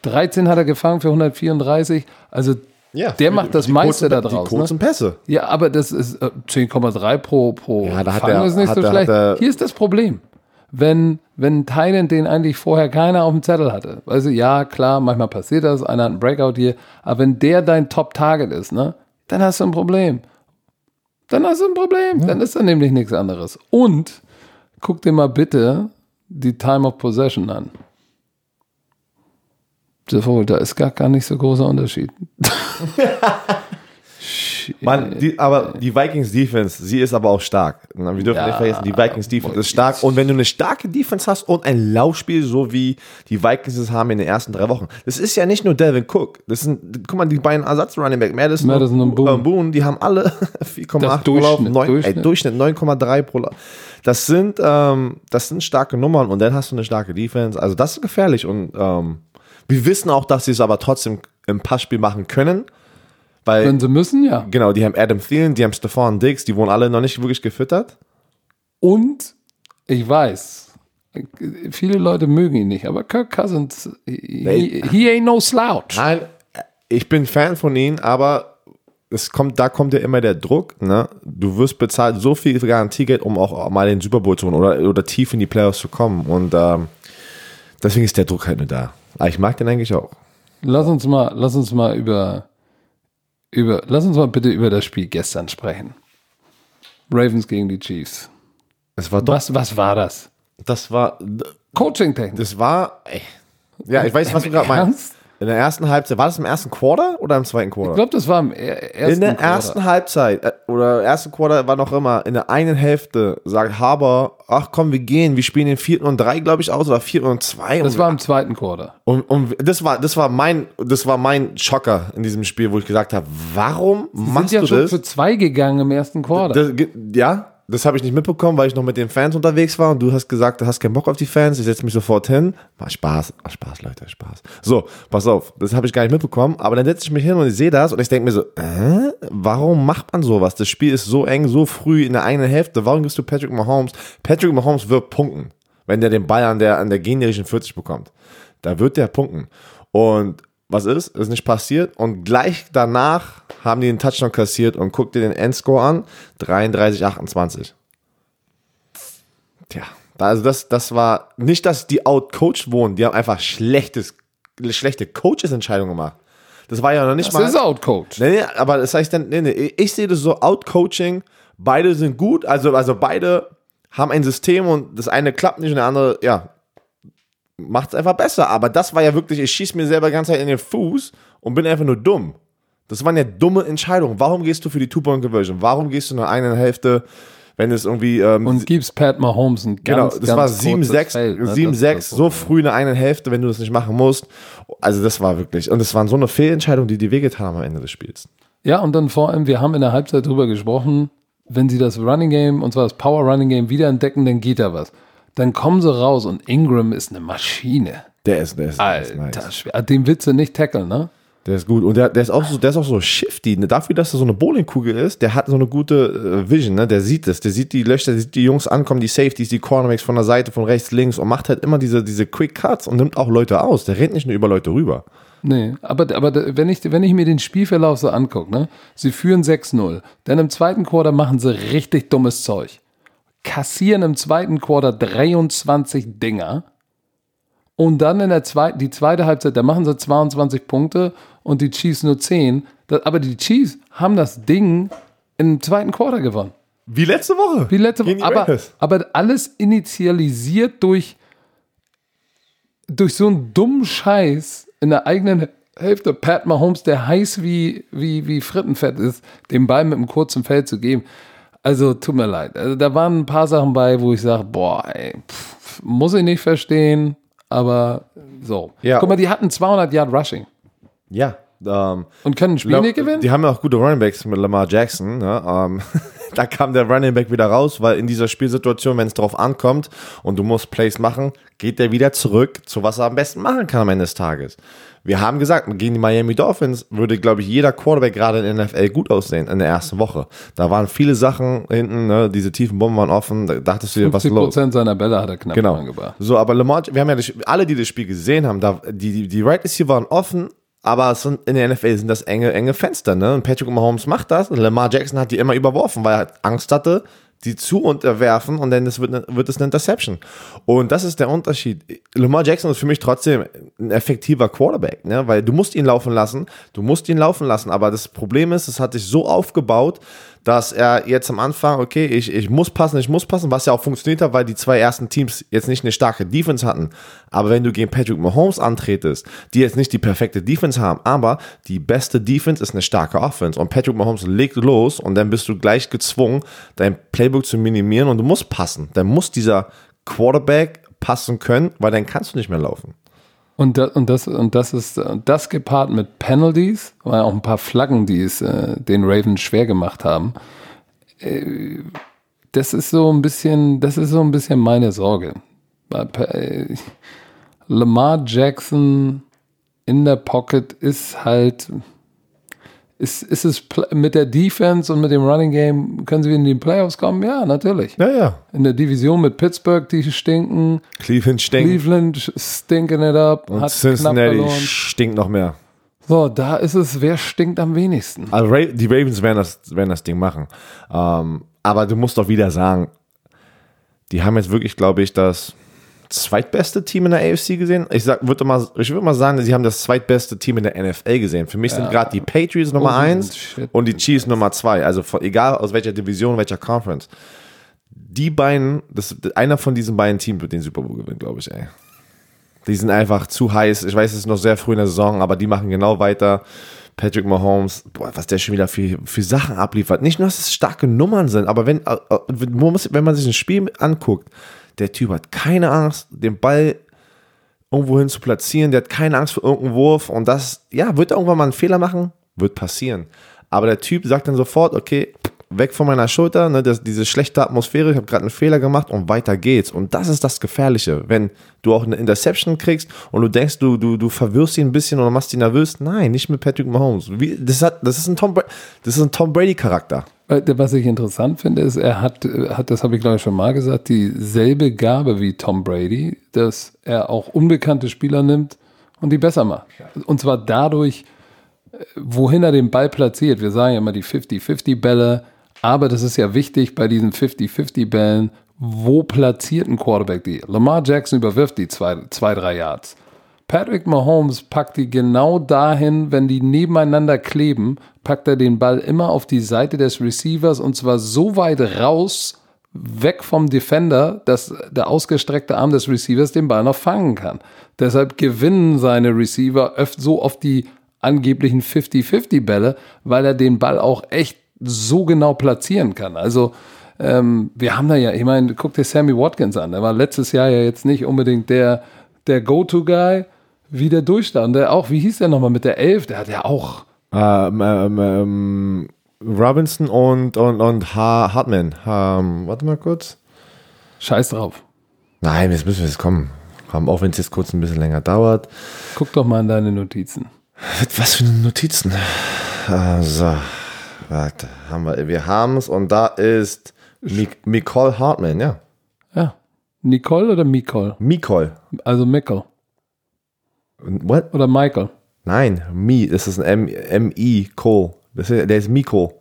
13 hat er gefangen für 134. Also ja, der macht das meiste da draus. Die Ne? kurzen Pässe. Ja, aber das ist äh, 10,3 pro, pro Ja, da hat er- ist nicht hat so er- schlecht. er- Hier ist das Problem. Wenn, wenn ein Thailand den eigentlich vorher keiner auf dem Zettel hatte. Weißt du, ja, klar, manchmal passiert das, einer hat einen Breakout hier, aber wenn der dein Top-Target ist, ne, dann hast du ein Problem. Dann hast du ein Problem. Dann ist da nämlich nichts anderes. Und guck dir mal bitte die Time of Possession an. Sowohl, da ist gar, gar nicht so großer Unterschied. <laughs> Mann, die, aber die Vikings Defense, sie ist aber auch stark. Wir dürfen Ja, nicht vergessen, die Vikings Defense ist stark. Und wenn du eine starke Defense hast und ein Laufspiel, so wie die Vikings es haben in den ersten drei Wochen, das ist ja nicht nur Delvin Cook. Das sind, guck mal, die beiden Ersatz-Running Back, Madison, Madison und Boone. äh, Boone, die haben alle 4,8 pro Durchschnitt, Lauf, 9, Durchschnitt. Ey, Durchschnitt 9,3 pro Lauf. Das sind, ähm, das sind starke Nummern und dann hast du eine starke Defense. Also das ist gefährlich und ähm, wir wissen auch, dass sie es aber trotzdem im Passspiel machen können. Weil Wenn sie müssen, ja. Genau, die haben Adam Thielen, die haben Stefan Diggs, die wurden alle noch nicht wirklich gefüttert. Und ich weiß, viele Leute mögen ihn nicht, aber Kirk Cousins, he, he ain't no slouch. Nein, ich bin Fan von ihnen, aber es kommt, da kommt ja immer der Druck, ne? Du wirst bezahlt so viel Garantiegeld, um auch mal den Super Bowl zu holen oder, oder tief in die Playoffs zu kommen. Und ähm, deswegen ist der Druck halt nur da. Aber ich mag den eigentlich auch. Lass uns mal, lass uns mal über, über, lass uns mal bitte über das Spiel gestern sprechen. Ravens gegen die Chiefs. Es war doch, Was, was war das? das war, Coaching-Technik. das war, ey. ja, ich weiß, was du gerade meinst. In der ersten Halbzeit, war das im ersten Quarter oder im zweiten Quarter? Ich glaube, das war im er- ersten In der Quarter. ersten Halbzeit äh, oder ersten Quarter war noch immer, in der einen Hälfte sagt Haber, ach komm, wir gehen, wir spielen den vierten und drei, glaube ich, aus oder vierten und zwei. Das und, war im zweiten Quarter. und, und das war, das war mein, das war mein Schocker in diesem Spiel, wo ich gesagt habe, warum Sind machst ja du schon das? für zwei gegangen im ersten Quarter. das? Ja, das habe ich nicht mitbekommen, weil ich noch mit den Fans unterwegs war und du hast gesagt, du hast keinen Bock auf die Fans, ich setze mich sofort hin. War Spaß, war Spaß, Leute, Spaß. So, pass auf, das habe ich gar nicht mitbekommen, aber dann setze ich mich hin und ich sehe das und ich denke mir so, äh, warum macht man sowas? Das Spiel ist so eng, so früh in der eigenen Hälfte. Warum gibst du Patrick Mahomes? Patrick Mahomes wird punkten. wenn der den Ball an der, an der gegnerischen 40 bekommt. Da wird der punkten. Und was ist? Ist nicht passiert. Und gleich danach haben die den Touchdown kassiert und guck dir den Endscore an. 33, 28. Tja, also das, das war nicht, dass die outcoached wurden. Die haben einfach schlechtes, schlechte Coaches-Entscheidungen gemacht. Das war ja noch nicht Das mal. ist outcoached. Nee, nee, aber das heißt dann, nee, nee, ich sehe das so, Outcoaching, beide sind gut, also, also beide haben ein System und das eine klappt nicht und der andere, ja, macht es einfach besser. Aber das war ja wirklich, ich schieße mir selber die ganze Zeit in den Fuß und bin einfach nur dumm. Das waren ja dumme Entscheidungen. Warum gehst du für die Two-Point-Conversion? Warum gehst du nur eine Hälfte, wenn es irgendwie ähm, Und gibst Pat Mahomes ein Genau, ganz, das ganz war kurzes 7-6, Feld, ne? 7-6, Das ist das so früh in der einen Hälfte, wenn du das nicht machen musst. Also das war wirklich, und es waren so eine Fehlentscheidung, die die wehgetan haben am Ende des Spiels. Ja, und dann vor allem, wir haben in der Halbzeit drüber gesprochen, wenn sie das Running Game, und zwar das Power Running Game, wieder entdecken, dann geht da was. Dann kommen sie raus und Ingram ist eine Maschine. Der ist, der ist, der ist Alter, nice. schwer. Den willst du nicht tackeln, ne? Der ist gut. Und der, der ist auch so, der ist auch so shifty. Ne? Dafür, dass er so eine Bowlingkugel ist, der hat so eine gute äh, Vision, ne? Der sieht es. Der sieht die Löcher, der sieht die Jungs ankommen, die Safeties, die Cornerbacks von der Seite, von rechts, links und macht halt immer diese, diese Quick Cuts und nimmt auch Leute aus. Der rennt nicht nur über Leute rüber. Nee, aber, aber wenn, ich, wenn ich mir den Spielverlauf so angucke, ne? Sie führen 6-0. Dann im zweiten Quarter machen sie richtig dummes Zeug. Kassieren im zweiten Quarter 23 Dinger. Und dann in der zweiten, die zweite Halbzeit, da machen sie 22 Punkte und die Chiefs nur 10. Das, aber die Chiefs haben das Ding im zweiten Quarter gewonnen. Wie letzte Woche. Wie letzte Woche. Aber, aber alles initialisiert durch, durch so einen dummen Scheiß in der eigenen Hälfte. Pat Mahomes, der heiß wie, wie, wie Frittenfett ist, den Ball mit einem kurzen Feld zu geben. Also tut mir leid. Also, da waren ein paar Sachen bei, wo ich sage, boah, ey, pff, muss ich nicht verstehen, aber so. Ja. Guck mal, die hatten 200 Yard Rushing Ja. Ähm, und können ein Spiel nicht gewinnen. Die haben ja auch gute Running Backs mit Lamar Jackson. Ne? Ähm, <laughs> da kam der Running Back wieder raus, weil in dieser Spielsituation, wenn es drauf ankommt und du musst Plays machen, geht der wieder zurück zu was er am besten machen kann am Ende des Tages. Wir haben gesagt, gegen die Miami Dolphins würde, glaube ich, jeder Quarterback gerade in der NFL gut aussehen in der ersten Woche. Da waren viele Sachen hinten, ne? diese tiefen Bomben waren offen, da dachtest du dir, was ist 50 los? Prozent seiner Bälle hat er knapp Genau. angebracht. So, aber Lamar, wir haben ja das, alle, die das Spiel gesehen haben, da, die, die, die Right Receiver waren offen, aber sind, in der NFL sind das enge, enge Fenster, ne? Und Patrick Mahomes macht das und Lamar Jackson hat die immer überworfen, weil er halt Angst hatte, die zu unterwerfen und dann wird, wird es eine Interception. Und das ist der Unterschied. Lamar Jackson ist für mich trotzdem ein effektiver Quarterback, ne? Weil du musst ihn laufen lassen, du musst ihn laufen lassen, aber das Problem ist, es hat sich so aufgebaut, dass er jetzt am Anfang, okay, ich, ich muss passen, ich muss passen, was ja auch funktioniert hat, weil die zwei ersten Teams jetzt nicht eine starke Defense hatten. Aber wenn du gegen Patrick Mahomes antretest, die jetzt nicht die perfekte Defense haben, aber die beste Defense ist eine starke Offense und Patrick Mahomes legt los und dann bist du gleich gezwungen, dein Playbook zu minimieren und du musst passen. Dann muss dieser Quarterback passen können, weil dann kannst du nicht mehr laufen. Und, da, und, das, und das ist äh, das gepaart mit Penalties, weil auch ein paar Flaggen, die es äh, den Ravens schwer gemacht haben. Äh, das ist so ein bisschen, das ist so ein bisschen meine Sorge. Äh, Lamar Jackson in der Pocket ist halt, ist, ist es mit der Defense und mit dem Running Game, können sie in die Playoffs kommen? Ja, natürlich. Ja, ja. In der Division mit Pittsburgh, die stinken. Cleveland stinkt Cleveland stinking it up, und Cincinnati stinkt noch mehr. So, da ist es, wer stinkt am wenigsten? Also die Ravens werden das, werden das Ding machen. Ähm, aber du musst doch wieder sagen, die haben jetzt wirklich, glaube ich, das zweitbeste Team in der AFC gesehen. Ich sag, würde mal, ich würde mal sagen, sie haben das zweitbeste Team in der NFL gesehen. Für mich sind gerade die Patriots Nummer Oh, eins shit. und die Chiefs Nummer zwei. Also von, egal aus welcher Division, welcher Conference. Die beiden, das, einer von diesen beiden Teams wird den Super Bowl gewinnen, glaube ich, ey. Die sind einfach zu heiß. Ich weiß, es ist noch sehr früh in der Saison, aber die machen genau weiter. Patrick Mahomes, boah, was der schon wieder für, für Sachen abliefert. Nicht nur, dass es starke Nummern sind, aber wenn, äh, äh, wenn man sich ein Spiel anguckt, der Typ hat keine Angst, den Ball irgendwo hin zu platzieren, der hat keine Angst vor irgendeinem Wurf und das, ja, wird irgendwann mal einen Fehler machen? Wird passieren. Aber der Typ sagt dann sofort, okay, weg von meiner Schulter, ne, das, diese schlechte Atmosphäre, ich habe gerade einen Fehler gemacht und weiter geht's. Und das ist das Gefährliche, wenn du auch eine Interception kriegst und du denkst, du, du, du verwirrst ihn ein bisschen oder machst ihn nervös. Nein, nicht mit Patrick Mahomes. Wie, das, hat, das ist ein Tom, das ist ein Tom Brady-Charakter. Weil, Was ich interessant finde, ist, er hat, hat das habe ich glaube ich schon mal gesagt, dieselbe Gabe wie Tom Brady, dass er auch unbekannte Spieler nimmt und die besser macht. Und zwar dadurch, äh, wohin er den Ball platziert. Wir sagen ja immer die 50-50-Bälle, aber das ist ja wichtig bei diesen 50-50-Bällen, wo platziert ein Quarterback die? Lamar Jackson überwirft die zwei, zwei, drei Yards. Patrick Mahomes packt die genau dahin, wenn die nebeneinander kleben, packt er den Ball immer auf die Seite des Receivers und zwar so weit raus, weg vom Defender, dass der ausgestreckte Arm des Receivers den Ball noch fangen kann. Deshalb gewinnen seine Receiver öfter so oft die angeblichen 50-50 Bälle, weil er den Ball auch echt so genau platzieren kann. Also ähm, wir haben da ja, ich meine, guck dir Sammy Watkins an. Der war letztes Jahr ja jetzt nicht unbedingt der, der Go-To-Guy, wie der Durchstand. Der auch, wie hieß der nochmal mit der Elf? Der hat ja auch. Ähm, ähm, ähm, Robinson und, und, und. Hartman. Ähm, warte mal kurz. Scheiß drauf. Nein, jetzt müssen wir jetzt kommen. Komm, auch wenn es jetzt kurz ein bisschen länger dauert. Guck doch mal in deine Notizen. Was für Notizen? Also, warte, haben wir, wir haben es und da ist Mik Nicole Hartman, ja. Ja. Nicole oder Mikol? Nicole. Also Mikkel. What? Oder Michael. Nein, Mi, das ist ein M- M-I, Cole. Das ist, der ist Miko.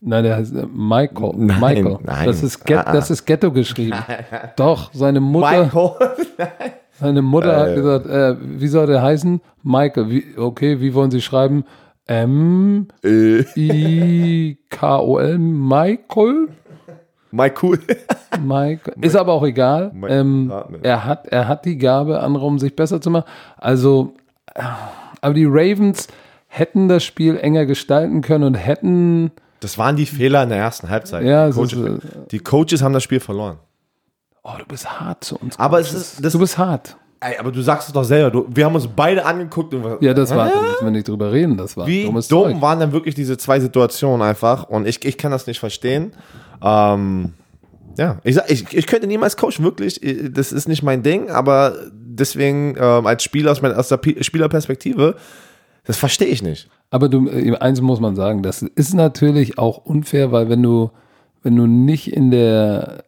Nein, der heißt äh, Michael. Nein, Michael. nein. Das, ist Get, Ah, ah. das ist Ghetto geschrieben. <laughs> Doch, seine Mutter, Michael. seine Mutter hat Äh. gesagt, äh, wie soll der heißen? Michael. Wie, okay, wie wollen Sie schreiben? M äh, I K O L Michael. Michael. Mike. Ist aber auch egal. Ähm, Hartman. er, hat, er hat die Gabe, andere um sich besser zu machen. Also, äh, aber die Ravens hätten das Spiel enger gestalten können und hätten. Das waren die Fehler in der ersten Halbzeit. Ja, die, es Coaches, ist, die Coaches haben das Spiel verloren. Oh, du bist hart zu uns. Aber es ist- das- du bist hart. Ey, aber du sagst es doch selber. Du, wir haben uns beide angeguckt. Und, Ja, das war, da müssen wir nicht drüber reden. Das war Wie dumm Zeug. waren dann wirklich diese zwei Situationen einfach? Und ich, ich kann das nicht verstehen. Ähm, ja, ich, sag, ich, ich könnte niemals coachen, wirklich. Das ist nicht mein Ding, aber deswegen ähm, als Spieler aus, meiner, aus der Pi- Spielerperspektive, das verstehe ich nicht. Aber du, äh, eins muss man sagen, das ist natürlich auch unfair, weil wenn du, wenn du nicht in der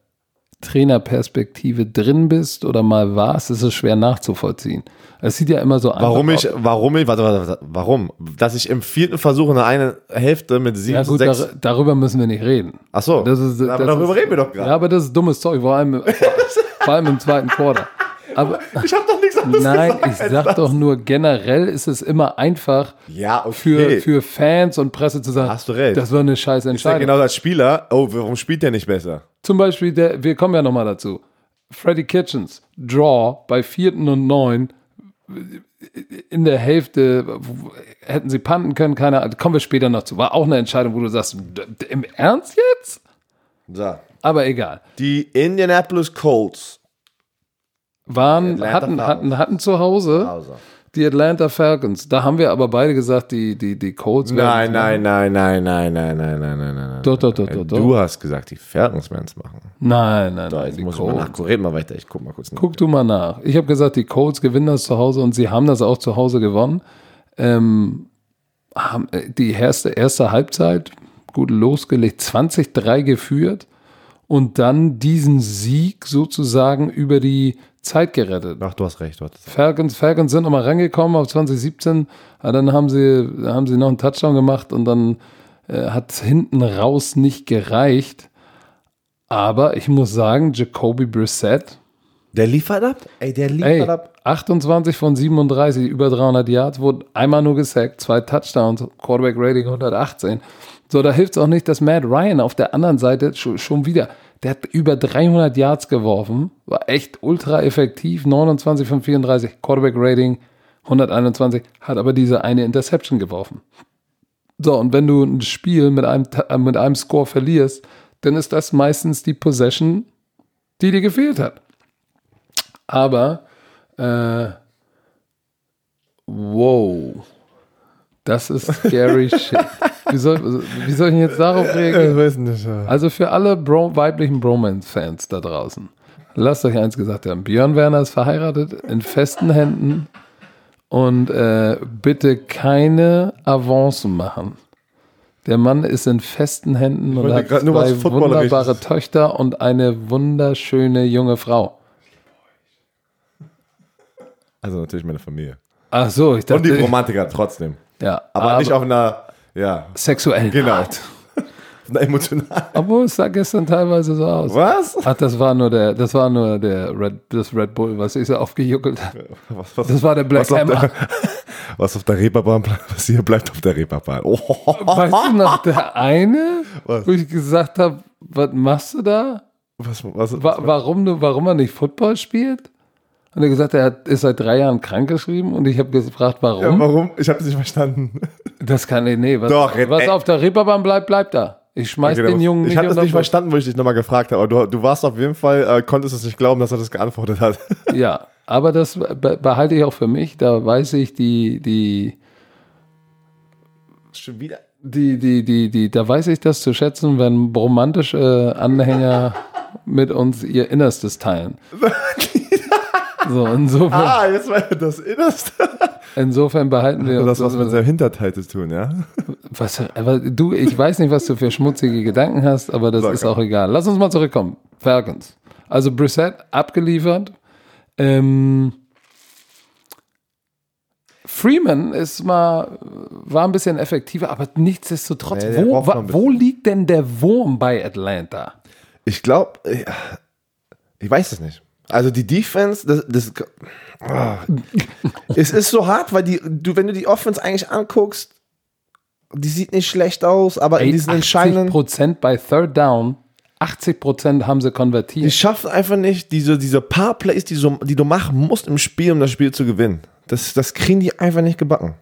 Trainerperspektive drin bist oder mal warst, ist es schwer nachzuvollziehen. Es sieht ja immer so einfach Warum ich, warum ich, warte, warte, warte, warum? Dass ich im vierten Versuch in der einen Hälfte mit sieben, Ja gut, sechs. dar darüber müssen wir nicht reden. Ach so, Das ist, aber das darüber ist, reden wir doch gerade. Ja, aber das ist dummes Zeug, vor allem, <laughs> vor allem im zweiten Quarter. Aber <laughs> ich habe doch nichts anderes nein, gesagt. ich als sag das. doch nur, generell ist es immer einfach Ja, okay. für, für Fans und Presse zu sagen, Hast du recht. das war eine scheiß ich Entscheidung. genau als Spieler, oh, warum spielt der nicht besser? Zum Beispiel, der, wir kommen ja nochmal dazu. Freddy Kitchens, Draw bei vierten und neun in der Hälfte hätten sie panten können, keine Ahnung, kommen wir später noch zu. War auch eine Entscheidung, wo du sagst, im Ernst jetzt? So. Aber egal. Die Indianapolis Colts. Waren, hatten, hatten, hatten zu Hause Also. die Atlanta Falcons. Da haben wir aber beide gesagt, die, die, die Colts Nein, werden- nein, nein, nein, nein, nein, nein, nein, nein, nein. Doch, doch, doch, doch, doch. Du hast gesagt, die Falcons werden es machen. Nein, nein, nein. Jetzt Die muss ich mal Colts. nachgucken. Red mal weiter. Ich guck mal kurz nach. Guck du mal nach. Ich habe gesagt, die Colts gewinnen das zu Hause und sie haben das auch zu Hause gewonnen. Ähm, haben äh, die erste, erste Halbzeit gut losgelegt, 20-3 geführt und dann diesen Sieg sozusagen über die Zeit gerettet. Ach, du hast recht. Du hast Falcons, Falcons sind nochmal rangekommen auf 2017, aber dann haben sie, haben sie noch einen Touchdown gemacht und dann äh, hat es hinten raus nicht gereicht. Aber ich muss sagen, Jacoby Brissett, der liefert ab? Ey, der liefert Ey, ab. 28 von 37, über 300 Yards, wurde einmal nur gesackt, zwei Touchdowns, Quarterback Rating 118. So, da hilft es auch nicht, dass Matt Ryan auf der anderen Seite schon, schon wieder, der hat über 300 Yards geworfen, war echt ultra effektiv, 29 von 34, Quarterback Rating 121, hat aber diese eine Interception geworfen. So, und wenn du ein Spiel mit einem, äh, mit einem Score verlierst, dann ist das meistens die Possession, die dir gefehlt hat. Aber, äh, wow, das ist scary <laughs> shit. Wie soll, wie soll ich denn jetzt darauf reagieren? Ich weiß nicht. ja. Also für alle Bro weiblichen Bromance-Fans da draußen, lasst euch eins gesagt haben. Björn Werner ist verheiratet, in festen Händen und äh, bitte keine Avancen machen. Der Mann ist in festen Händen und hat zwei wunderbare Töchter und eine wunderschöne junge Frau. Also natürlich meine Familie. Ach so, ich Und die dachte, Romantiker trotzdem. Ja, Aber, nicht auf einer, ja, sexuellen genau. Art. <laughs> Auf einer emotionalen. Obwohl es sah gestern teilweise so aus. Was? Ach, das war nur der, das war nur der Red, das Red Bull, was ich so aufgejuckelt habe. Was, was, Das war der Black was auf Hammer. der, <laughs> was auf der Reeperbahn bleibt, was hier bleibt auf der Reeperbahn. Oh. Weißt du noch, der eine, Was? wo ich gesagt habe, was machst du da? Was, was, Wa warum, du, warum er nicht Football spielt? Und er gesagt, er hat, ist seit drei Jahren krankgeschrieben und ich habe gefragt, warum? ja, warum? Ich habe es nicht verstanden. Das kann ich, nee, was, Doch, was ey. auf der Reeperbahn bleibt, bleibt da. Ich schmeiß Okay, den Jungen ich nicht habe das nicht verstanden, wo ich dich nochmal gefragt habe. Aber du, du warst auf jeden Fall, äh, konntest es nicht glauben, dass er das geantwortet hat. <laughs> Ja, aber das be behalte ich auch für mich. Da weiß ich, die, die, Schon wieder? die, die, die, die, da weiß ich das zu schätzen, wenn romantische Anhänger mit uns ihr Innerstes teilen. <laughs> So, insofern, Ah, jetzt war das Innerste. insofern behalten wir Das uns. was mit seinem Hinterteil zu tun, ja? was, aber du, ich weiß nicht, was du für schmutzige Gedanken hast, aber das Sag ist auch egal. Lass uns mal zurückkommen. Falcons. Also Brissett abgeliefert. Ähm, Freeman ist mal, war ein bisschen effektiver, aber nichtsdestotrotz, Nee, wo, wo liegt denn der Wurm bei Atlanta? Ich glaube, ich weiß es nicht. Also die Defense, das, das ah. es ist so hart, weil die, du, wenn du die Offense eigentlich anguckst, die sieht nicht schlecht aus, aber in Ey, diesen 80 entscheidenden, Prozent bei Third Down, 80 Prozent haben sie die konvertiert. schaffen einfach nicht diese, diese paar Plays, die, so, die du machen musst im Spiel, um das Spiel zu gewinnen. Das, das kriegen die einfach nicht gebacken.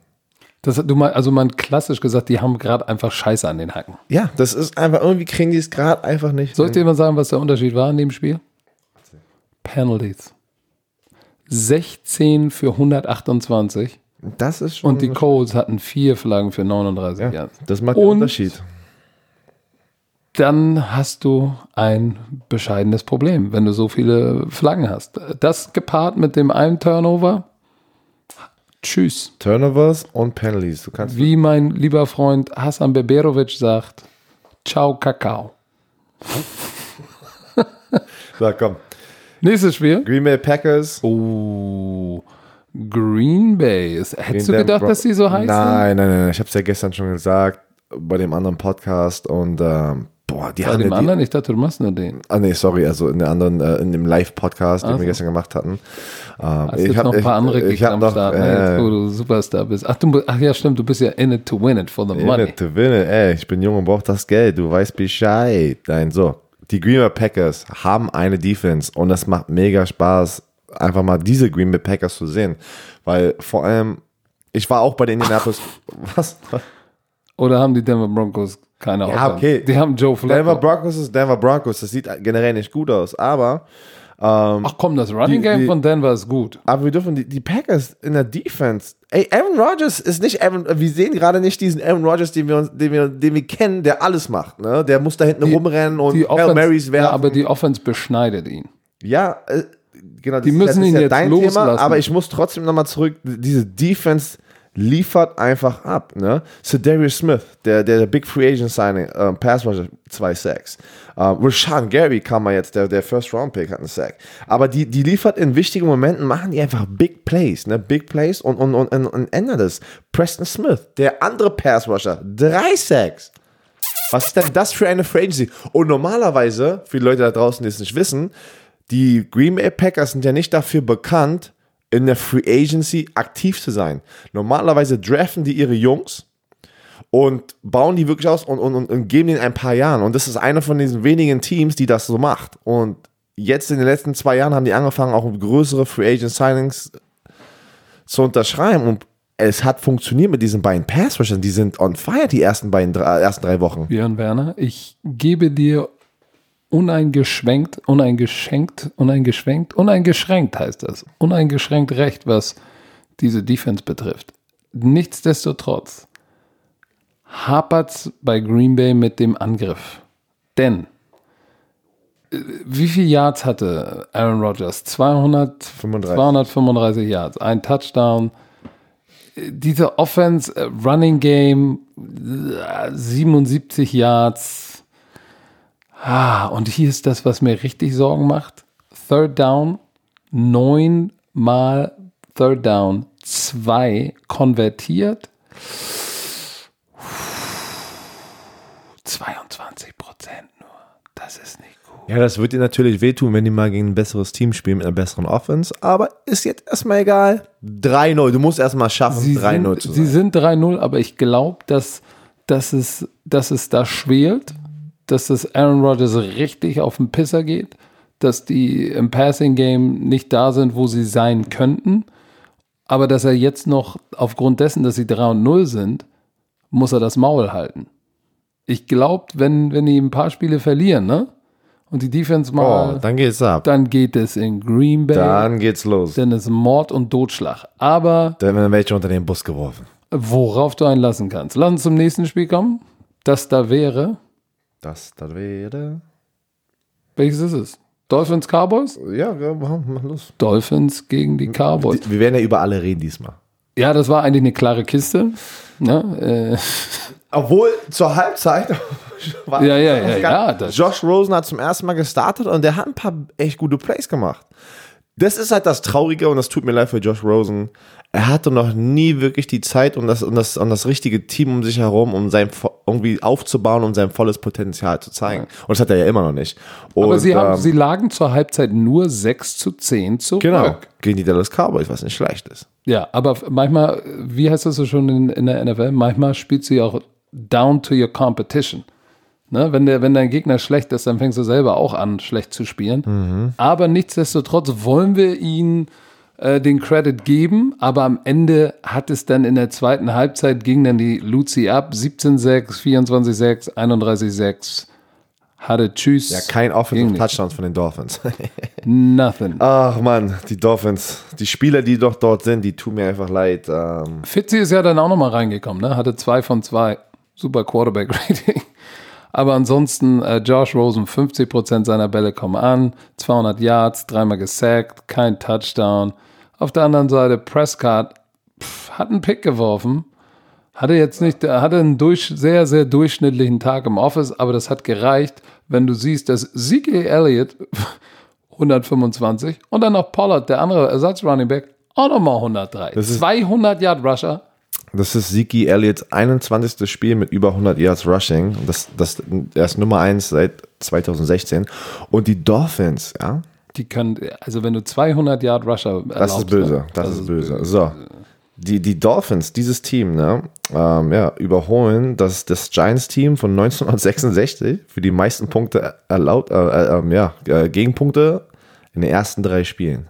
Das, du mal, also man klassisch gesagt, die haben gerade einfach Scheiße an den Hacken. Ja, das ist einfach, irgendwie kriegen die es gerade einfach nicht. Soll ich dir mal sagen, was der Unterschied war in dem Spiel? Penalties. 16 für 128 das ist schon. und die Colts hatten vier Flaggen für 39 ja, Yards. das macht einen Unterschied. Dann hast du ein bescheidenes Problem, wenn du so viele Flaggen hast. Das gepaart mit dem einen Turnover. Tschüss. Turnovers und Penalties. Du kannst Wie mein lieber Freund Hassan Beberovic sagt, ciao Kakao. so, komm. Nächstes Spiel. Green Bay Packers. Oh, Green Bay. Hättest du Den gedacht, Bro- dass die so heiß sind? Nein, nein, nein. Ich habe es ja gestern schon gesagt bei dem anderen Podcast und ähm, boah, die Bei haben dem ja die, anderen? Ich dachte, du machst nur den. Ah nee, sorry, also in der anderen, äh, in dem Live-Podcast, den Ach wir gestern gemacht hatten. Ähm, Hast jetzt noch ein paar andere ich, ich hab am noch, Start, ne, jetzt, wo äh, du Superstar bist. Ach, du, ach ja, stimmt, du bist ja in it to win it for the in money. it to win it. Ey, ich bin jung und brauch das Geld. Du weißt Bescheid. Nein, so. Die Green Bay Packers haben eine Defense und es macht mega Spaß, einfach mal diese Green Bay Packers zu sehen. Weil vor allem, ich war auch bei den Indianapolis. <laughs> Was? Oder haben die Denver Broncos keine Ja, Offense? okay. Die haben Joe Flacco. Denver Broncos ist Denver Broncos. Das sieht generell nicht gut aus, aber ähm, Ach komm, das Running Die- Game die- von Denver ist gut. Aber wir dürfen die, die Packers in der Defense. Ey, Aaron Rodgers ist nicht Aaron. Wir sehen gerade nicht diesen Aaron Rodgers, den wir, uns, den wir, den wir kennen, der alles macht. Ne? Der muss da hinten rumrennen und Die Hail Marys werfen. ja, aber die Offense beschneidet ihn. Ja, äh, genau. Das Die müssen das ist ihn ja jetzt dein Thema. loslassen. Aber ich muss trotzdem nochmal zurück. Diese Defense liefert einfach ab. Ne? Darius Smith, der, der, der Big Free Agent Signing, äh, Pass Rusher 2 Sacks. Äh, Rashawn Gary kam mal jetzt, der, der First Round Pick hat einen Sack. Aber die, die liefert in wichtigen Momenten, machen die einfach Big Plays, ne? Big Plays und, und, und, und, und ändert es. Preston Smith, der andere Pass Rusher, drei Sacks. Was ist denn das für eine Free Agency? Und normalerweise, für die Leute da draußen, die es nicht wissen, die Green Bay Packers sind ja nicht dafür bekannt, in der Free Agency aktiv zu sein. Normalerweise draften die ihre Jungs und bauen die wirklich aus und, und, und, geben ihnen ein paar Jahren. Und das ist einer von diesen wenigen Teams, die das so macht. Und jetzt in den letzten zwei Jahren haben die angefangen, auch größere Free Agent Signings zu unterschreiben. Und es hat funktioniert mit diesen beiden Pass Rushern. Die sind on fire die ersten beiden drei, ersten drei Wochen. Björn Werner, ich gebe dir uneingeschränkt, uneingeschenkt, uneingeschränkt, uneingeschränkt heißt das. Uneingeschränkt recht, was diese Defense betrifft. Nichtsdestotrotz hapert's bei Green Bay mit dem Angriff. Denn äh, wie viele Yards hatte Aaron Rodgers? 200, 35. 235 Yards, ein Touchdown. Äh, Diese Offense, äh, Running Game, äh, 77 Yards. Ah, und hier ist das, was mir richtig Sorgen macht. Third Down, neunmal Third Down, zwei konvertiert. 22 Prozent nur. Das ist nicht gut. Ja, das wird dir natürlich wehtun, wenn die mal gegen ein besseres Team spielen mit einer besseren Offense. Aber ist jetzt erstmal egal. 3-0. Du musst erstmal schaffen, Sie 3-0 sind, zu sie sein. sind 3-0, aber ich glaube, dass, dass, es, dass es da schwelt, dass das Aaron Rodgers richtig auf den Pisser geht, dass die im Passing Game nicht da sind, wo sie sein könnten, aber dass er jetzt noch aufgrund dessen, dass sie 3 und 0 sind, muss er das Maul halten. Ich glaube, wenn, wenn die ein paar Spiele verlieren, ne? Und die Defense Oh, mal, dann geht's ab. dann geht es in Green Bay, Dann geht's los. dann ist Mord und Totschlag. Aber Dann werden welche unter den Bus geworfen. worauf du einen lassen kannst. Lass uns zum nächsten Spiel kommen. Das da wäre, Das, das wäre. welches ist es? Dolphins Cowboys? Ja, ja, mach, los. Dolphins gegen die Cowboys. Wir werden ja über alle reden diesmal. Ja, das war eigentlich eine klare Kiste. Ne? Äh, Obwohl zur Halbzeit. war- <laughs> Ja, ja, ja, ja, das- Josh Rosen hat zum ersten Mal gestartet und der hat ein paar echt gute Plays gemacht. Das ist halt das Traurige und das tut mir leid für Josh Rosen. Er hatte noch nie wirklich die Zeit und das, und das, und das richtige Team um sich herum, um sein irgendwie aufzubauen und sein volles Potenzial zu zeigen. Und das hat er ja immer noch nicht. Und, aber sie, haben, ähm, sie lagen zur Halbzeit nur 6 zu 10 zurück. genau gegen die Dallas Cowboys, was nicht schlecht ist. Ja, aber manchmal, wie heißt das so schon in, in der NFL? Manchmal spielt sie auch down to your competition. Ne? Wenn, der, wenn dein Gegner schlecht ist, dann fängst du selber auch an, schlecht zu spielen. Aber nichtsdestotrotz wollen wir ihnen äh, den Credit geben, aber am Ende hat es dann in der zweiten Halbzeit ging dann die Luzi ab, 17-6, 24-6, 31-6. Hatte Tschüss. Ja, kein Offensive. Touchdowns von den Dolphins. <laughs> Nothing. Ach man, die Dolphins, die Spieler, die doch dort sind, die tun mir einfach leid. Ähm, Fitzy ist ja dann auch nochmal reingekommen, ne? Hatte zwei von zwei. Super Quarterback-Rating. Aber ansonsten, äh, Josh Rosen, 50% seiner Bälle kommen an, 200 Yards, dreimal gesackt, kein Touchdown. Auf der anderen Seite, Prescott pff, hat einen Pick geworfen, hatte jetzt nicht, er hatte einen durch, sehr, sehr durchschnittlichen Tag im Office, aber das hat gereicht, wenn du siehst, dass Zeke Elliott <laughs> 125 und dann noch Pollard, der andere Ersatz-Running Back, auch nochmal 103. Das ist- 200 Yard Rusher. Das ist Zeke Elliott's 21. Spiel mit über 100 Yards Rushing. Das, das, er ist Nummer 1 seit 2016. Und die Dolphins, ja, Die können, also wenn du 200 Yard Rusher das erlaubst, ist böse. ne? Das, ist böse. So. Die, die Dolphins, dieses Team, ne, ähm, ja, überholen das, das Giants-Team von 1966 für die meisten Punkte erlaubt, äh, äh, ähm, ja, äh, Gegenpunkte in den ersten drei Spielen.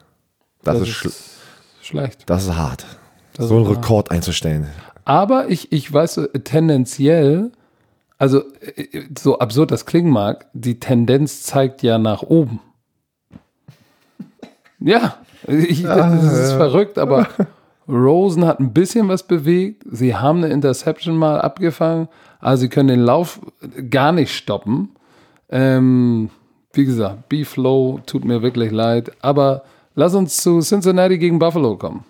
Das, Das ist, schl- ist schlecht. das ist hart. Das so einen. Rekord einzustellen. Aber ich, ich weiß äh, tendenziell, also äh, so absurd das klingen mag, die Tendenz zeigt ja nach oben. <laughs> Ja, ich, das ist verrückt, aber Rosen hat ein bisschen was bewegt. Sie haben eine Interception mal abgefangen. Also sie können den Lauf gar nicht stoppen. Ähm, wie gesagt, B-Flow tut mir wirklich leid. Aber lass uns zu Cincinnati gegen Buffalo kommen.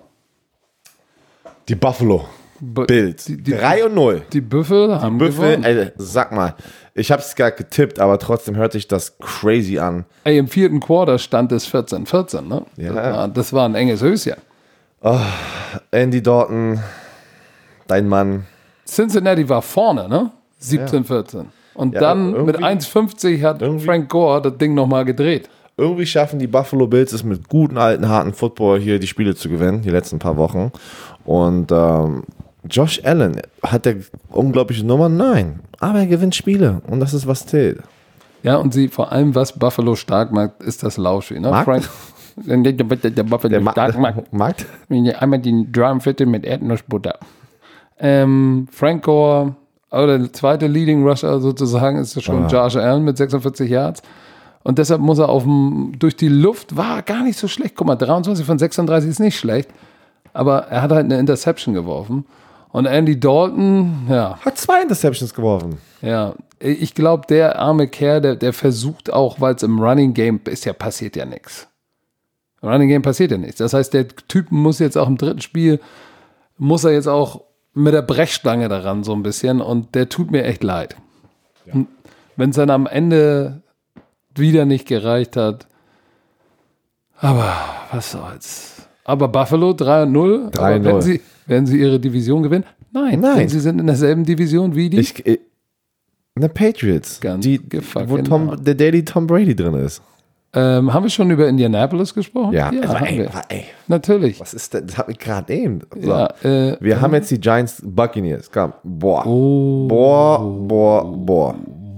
Die Buffalo Bu- Bills. Die, die, 3 und 0. die Büffel haben Büffel, gewonnen. ey, sag mal, ich hab's gerade getippt, aber trotzdem hört sich das crazy an. Ey, im vierten Quarter stand es 14-14, ne? Ja. Das, war, das war ein enges Höschen. Andy Dalton, dein Mann. Cincinnati war vorne, ne? 17-14. Und Ja, dann mit irgendwie- 1,50 hat Frank Gore das Ding nochmal gedreht. Irgendwie schaffen die Buffalo Bills es mit guten, alten, harten Football hier die Spiele zu gewinnen, die letzten paar Wochen. Und ähm, Josh Allen hat der unglaubliche Nummer? Nein. Aber er gewinnt Spiele und das ist was zählt. Ja, und sie, vor allem, was Buffalo stark macht, ist das Lauschi, ne? Frank, <laughs> der, Buffalo Der stark macht. <laughs> Markt? Einmal die Drumviertel mit Erdnussbutter. Ähm, Frank Gore, oder der zweite Leading Rusher sozusagen, ist schon Ah. Josh Allen mit 46 Yards. Und deshalb muss er auf dem, durch die Luft, war gar nicht so schlecht. Guck mal, 23 von 36 ist nicht schlecht. Aber er hat halt eine Interception geworfen. Und Andy Dalton, ja, Hat zwei Interceptions geworfen. ja. Ich glaube, der arme Kerl, der, der versucht auch, weil es im Running Game ist, ja passiert ja nichts. Im Running Game passiert ja nichts. Das heißt, der Typ muss jetzt auch im dritten Spiel, muss er jetzt auch mit der Brechstange daran so ein bisschen und der tut mir echt leid. Wenn es dann am Ende wieder nicht gereicht hat. Aber was soll's. Aber Buffalo 3-0. 3-0. Aber Werden sie, werden sie ihre Division gewinnen? Nein, Nein. sie sind in derselben Division wie die. Ich, ich, ne Patriots. Ganz die, wo genau. Tom, der Daily Tom Brady drin ist. ähm, haben wir schon über Indianapolis gesprochen? Ja, ja aber haben ey, aber ey, Natürlich. was ist denn? Das hat mich gerade eben. So. Ja, äh, Wir haben jetzt die Giants Buccaneers. Komm. Boah. oh, Boah, boah, boah.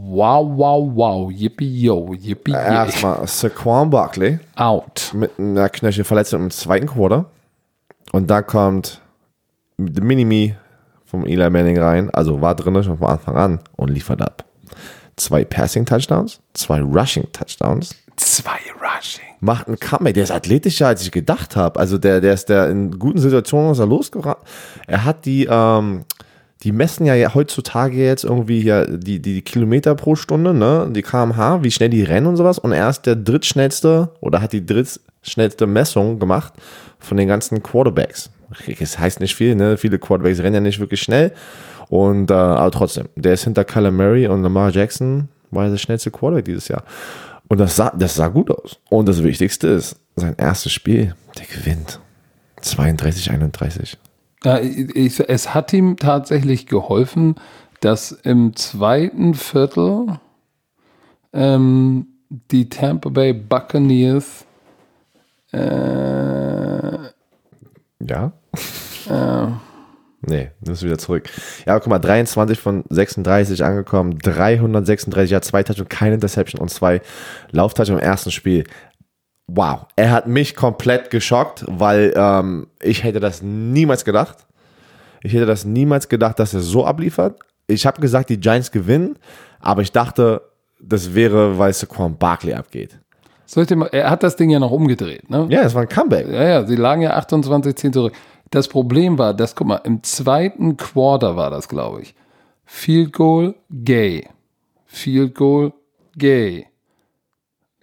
Wow, wow, wow. Yippie, yo, yippie, yay. Erstmal Saquon Barkley Out. mit einer Knöchelverletzung im zweiten Quarter. Und da kommt der Mini-Me vom Eli Manning rein. Also war drin schon von Anfang an und liefert ab. Zwei Passing-Touchdowns, zwei Rushing-Touchdowns. Zwei Rushing. macht einen Comeback. Der ist athletischer, als ich gedacht habe. Also der, der ist der in guten Situationen ist er losgerannt. Er hat die, ähm, die messen ja heutzutage jetzt irgendwie hier die, die Kilometer pro Stunde, ne? Die kmh, wie schnell die rennen und sowas. Und er ist der drittschnellste oder hat die drittschnellste Messung gemacht von den ganzen Quarterbacks. Das heißt nicht viel, ne? Viele Quarterbacks rennen ja nicht wirklich schnell. Und äh, aber trotzdem, der ist hinter Kyler Murray und Lamar Jackson war der schnellste Quarterback dieses Jahr. Und das sah, das sah gut aus. Und das Wichtigste ist, sein erstes Spiel, der gewinnt. 32, 31. Ja, ich, es hat ihm tatsächlich geholfen, dass im zweiten Viertel ähm, die Tampa Bay Buccaneers äh, Ja? Nee, das ist wieder zurück. Ja, aber guck mal, 23 von 36 angekommen, 336, ja, zwei Touch und keine Interception und zwei Lauftouch im ersten Spiel. Wow, er hat mich komplett geschockt, weil ähm, ich hätte das niemals gedacht. Ich hätte das niemals gedacht, dass er so abliefert. Ich habe gesagt, die Giants gewinnen, aber ich dachte, das wäre, weil Saquon Barkley abgeht. soll ich dir mal, er hat das Ding ja noch umgedreht, ne? Ja, es war ein Comeback. Ja, ja, sie lagen ja 28-10 zurück. Das Problem war, dass, guck mal, im zweiten Quarter war das, glaube ich. Field Goal, gay. Field Goal, gay.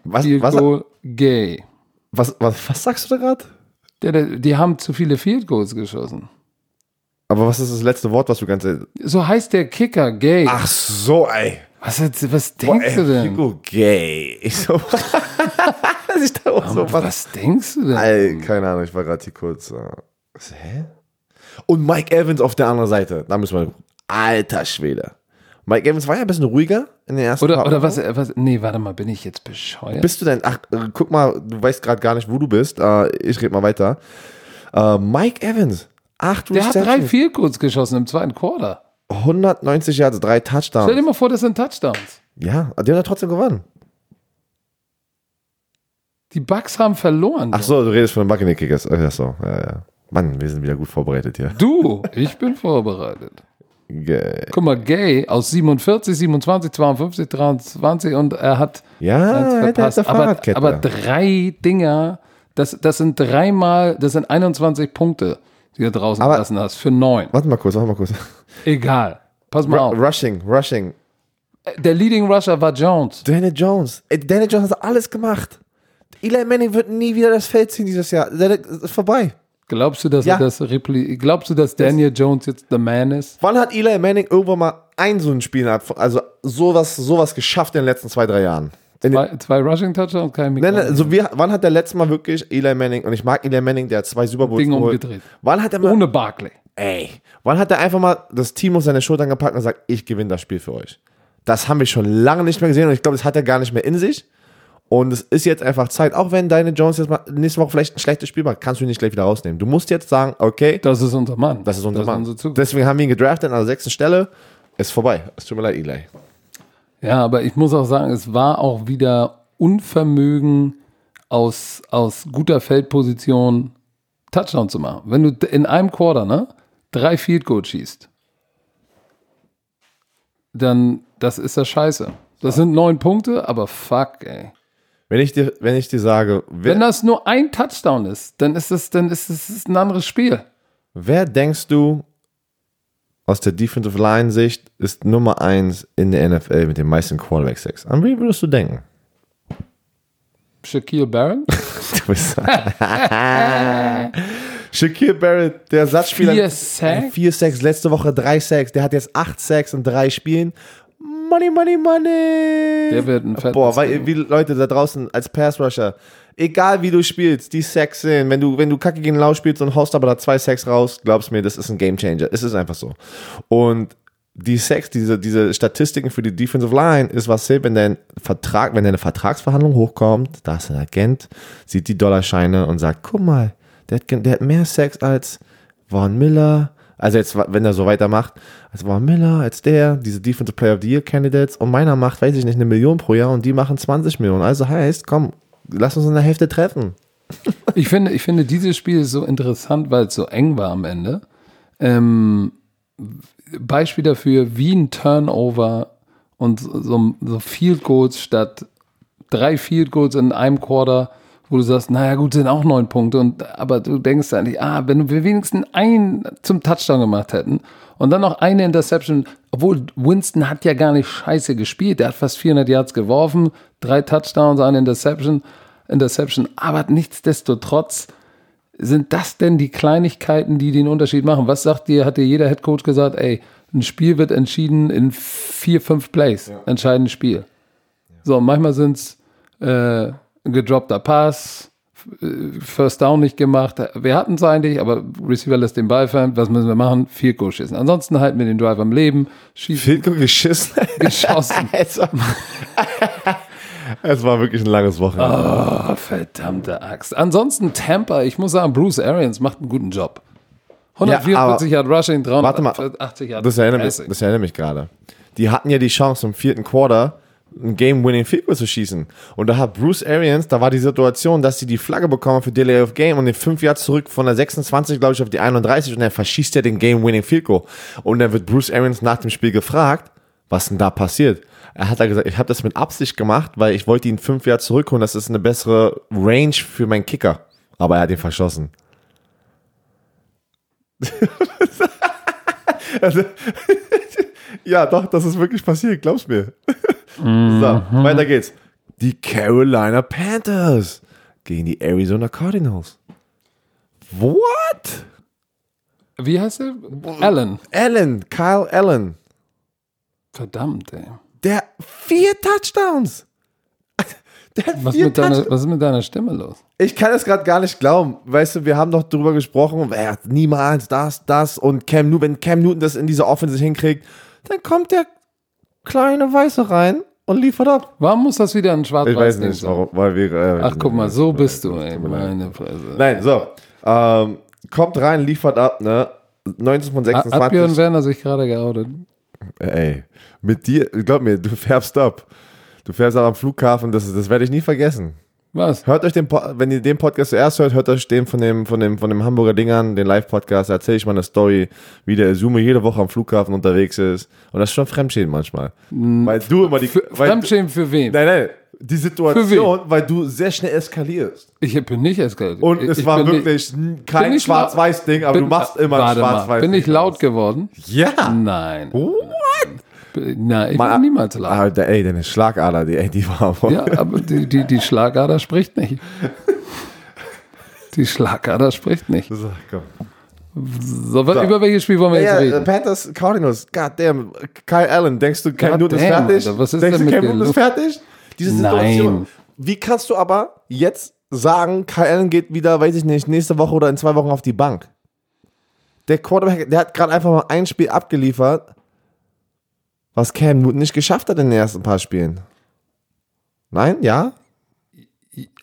Was, Field was, Goal, gay. was, was, was sagst du da gerade? Der- die haben zu viele Field Goals geschossen. Aber was ist das letzte Wort, was du ganze. So heißt der Kicker, gay. Ach so, ey. Was, was, was Boah, denkst du ey, denn? Figo gay. Ich so. <laughs> ich da auch so was. Was denkst du denn? Ey, keine Ahnung, ich war gerade hier kurz. Äh, was, hä? Und Mike Evans auf der anderen Seite. Da müssen wir. Alter Schwede. Mike Evans war ja ein bisschen ruhiger in den ersten Oder, oder was, was? Nee, warte mal, bin ich jetzt bescheuert? Bist du denn? Ach, äh, guck mal, du weißt gerade gar nicht, wo du bist. Äh, ich rede mal weiter. Äh, Mike Evans. Acht der hat drei Receptions, Goals geschossen im zweiten Quarter. 190 Yards, drei Stell dir Touchdowns. mal vor, das sind Touchdowns. Ja, die hat er trotzdem gewonnen. Die Bucks haben verloren. Ach so, du redest von den Buccaneers Kickers. Ach so, ja, ja. Mann, wir sind wieder gut vorbereitet hier. Du, ich bin vorbereitet. Ge- Guck mal, Gay aus 47, 27, 52, 23 und er hat Ja, hat verpasst. eine Aber, Fahrradkette. aber drei Dinger, das, das sind dreimal, das sind 21 Punkte, die du draußen Aber- gelassen hast, für neun. Warte mal kurz, warte mal kurz. Egal. Pass mal Ru auf. Rushing, Rushing. Der Leading Rusher war Jones. Daniel Jones. Daniel Jones hat alles gemacht. Eli Manning wird nie wieder das Feld ziehen dieses Jahr. Das ist vorbei. Glaubst du, dass Ja. er das repli Glaubst du, dass Daniel Jones jetzt the man ist? Wann hat Eli Manning irgendwann mal ein so ein Spiel, also sowas, sowas geschafft in den letzten zwei, drei Jahren? Zwei, zwei Rushing Touchdowns kann ich mich Nein, nein, nicht- so wie, wann hat der letzte Mal wirklich Eli Manning, und ich mag Eli Manning, der hat zwei Super Bowls Ding geholt. umgedreht. Wann hat er mal, Ohne Barkley. ey, wann hat er einfach mal das Team auf seine Schultern gepackt und gesagt, ich gewinne das Spiel für euch? Das haben wir schon lange nicht mehr gesehen und ich glaube, das hat er gar nicht mehr in sich. Und es ist jetzt einfach Zeit, auch wenn deine Jones jetzt mal nächste Woche vielleicht ein schlechtes Spiel macht, kannst du ihn nicht gleich wieder rausnehmen. Du musst jetzt sagen, okay, Das ist unser Mann. das ist unser Mann. unsere Zukunft. Deswegen haben wir ihn gedraftet an der sechsten Stelle. Ist vorbei. Es tut mir leid, Eli. Ja, aber ich muss auch sagen, es war auch wieder Unvermögen aus, aus guter Feldposition Touchdown zu machen. Wenn du in einem Quarter, ne, drei Field Goal schießt, dann, das ist das scheiße. Das sind neun Punkte, aber fuck, ey. Wenn ich dir, wenn ich dir sage, wer, Wenn das nur ein Touchdown ist, dann ist es, dann ist es ein anderes Spiel. wer denkst du, aus der Defensive Line Sicht ist Nummer eins in der NFL mit den meisten Quarterback Sacks? An wen würdest du denken? <laughs> Shaquille Barron? Du bist <laughs> Shaquille Barrett, der Satzspieler. Vier Sacks? Vier Sacks, letzte Woche drei Sacks. Der hat jetzt acht Sacks in drei Spielen. Money, money, money. Der wird ein fettes Boah, weil, wie Leute da draußen als Pass Rusher, egal wie du spielst, die Sacks sind, wenn du, wenn du kacke gegen Lau spielst und haust aber da zwei Sacks raus, glaubst mir, das ist ein Game Changer. Es ist einfach so. Und die Sacks, diese, diese Statistiken für die Defensive Line ist was hilft, wenn dein Vertrag, wenn deine Vertragsverhandlung hochkommt, da ist ein Agent, sieht die Dollarscheine und sagt, guck mal, der hat, der hat mehr Sex als Von Miller, also jetzt, wenn er so weitermacht, als Von Miller, als der, diese Defensive Player of the Year Candidates und meiner macht, weiß ich nicht, eine Million pro Jahr und die machen 20 Millionen. Also heißt, komm, lass uns in der Hälfte treffen. <laughs> Ich finde, ich finde, dieses Spiel so interessant, weil es so eng war am Ende. Ähm, Beispiel dafür, wie ein Turnover und so, so Field Goals statt drei Field Goals in einem Quarter, wo du sagst, naja gut, sind auch neun Punkte, und, aber du denkst eigentlich, ah, wenn wir wenigstens einen zum Touchdown gemacht hätten und dann noch eine Interception, obwohl Winston hat ja gar nicht scheiße gespielt, der hat fast 400 Yards geworfen, drei Touchdowns, eine Interception, Interception, aber nichtsdestotrotz sind das denn die Kleinigkeiten, die den Unterschied machen? Was sagt dir, hat dir jeder Head Coach gesagt, ey, ein Spiel wird entschieden in vier, fünf Plays, entscheidendes Spiel. So, manchmal sind es äh, gedroppter Pass, äh, First Down nicht gemacht. Wir hatten es eigentlich, aber Receiver lässt den Ball fallen. Was müssen wir machen? Vier Goal schießen. Ansonsten halten wir den Drive am Leben, schießen, Field Goal geschissen. <laughs> geschossen. <laughs> es, war, wirklich ein langes Wochenende. Oh, verdammte Axt. Ansonsten Tampa, ich muss sagen, Bruce Arians macht einen guten Job. 144 Yard Rushing, Warte mal, 380 Yard Das erinnert, mich, das erinnert mich gerade. Die hatten ja die Chance im vierten Quarter ein Game-Winning Field zu schießen. Und da hat Bruce Arians, da war die Situation, dass sie die Flagge bekommen für Delay of Game und den 5 Yards zurück von der 26, glaube ich, auf die 31 und dann verschießt er den Game-Winning Field. Und dann wird Bruce Arians nach dem Spiel gefragt, was denn da passiert. Er hat da gesagt, ich habe das mit Absicht gemacht, weil ich wollte ihn 5 Yards zurückholen, das ist eine bessere Range für meinen Kicker. Aber er hat ihn verschossen. <laughs> also, <laughs> ja, doch, das ist wirklich passiert, glaub's mir. So, weiter geht's. Die Carolina Panthers gegen die Arizona Cardinals. What? Wie heißt er? Allen. Allen, Kyle Allen. Verdammt, ey. Der vier Touchdowns. <laughs> Der Was, vier mit deiner, Touchdowns. was ist mit deiner Stimme los? Ich kann es gerade gar nicht glauben. Weißt du, wir haben doch drüber gesprochen, hat niemals das, das und Cam Newton, wenn Cam Newton das in diese Offense hinkriegt, dann kommt der kleine Weiße rein und liefert ab. Warum muss das wieder ein Ich schwarz weiß nicht, warum, weil wir. Äh, Ach, guck mal, so bist du, ey. Meine Fresse. Nein, so. Ähm, kommt rein, liefert ab, ne? 19 von Hat 26. hat Björn Werner sich gerade geoutet? Ey, mit dir, glaub mir, du färbst ab. Du fährst auch am Flughafen, das, das werde ich nie vergessen. Was? Hört euch den, wenn ihr den Podcast zuerst hört, hört euch den von dem, von dem, von dem Hamburger Dingern, den Live-Podcast, da erzähle ich mal eine Story, wie der Zoom jede Woche am Flughafen unterwegs ist. Und das ist schon Fremdschäden manchmal. Weil du immer die, Für, Fremdschämen für wen? nein, nein, die Situation, weil du sehr schnell eskalierst. Ich bin nicht eskaliert. Und es ich war wirklich bin kein ich Schwarz-Weiß-Ding, aber bin- du machst immer ein Schwarz-Weiß. Bin ich laut geworden? Ja. Nein. What? Nein, ich Mal- niemals laut. Ah, der, ey, deine Schlagader, die, ey, die war. Ja, aber die, die, die Schlagader spricht nicht. Die Schlagader spricht nicht. So, komm. So, über welches Spiel wollen wir Ja, jetzt reden? Panthers, Cardinals, goddamn. Kyle Allen, denkst du, Cam Newton ist fertig? Alter, was ist denkst denn du, Cam Newton ist fertig? Diese Nein. Situation. Wie kannst du aber jetzt sagen, Kyle Allen geht wieder, weiß ich nicht, nächste Woche oder in zwei Wochen auf die Bank? Der Quarterback, der hat gerade einfach mal ein Spiel abgeliefert, was Cam Newton nicht geschafft hat in den ersten paar Spielen. Nein? Ja?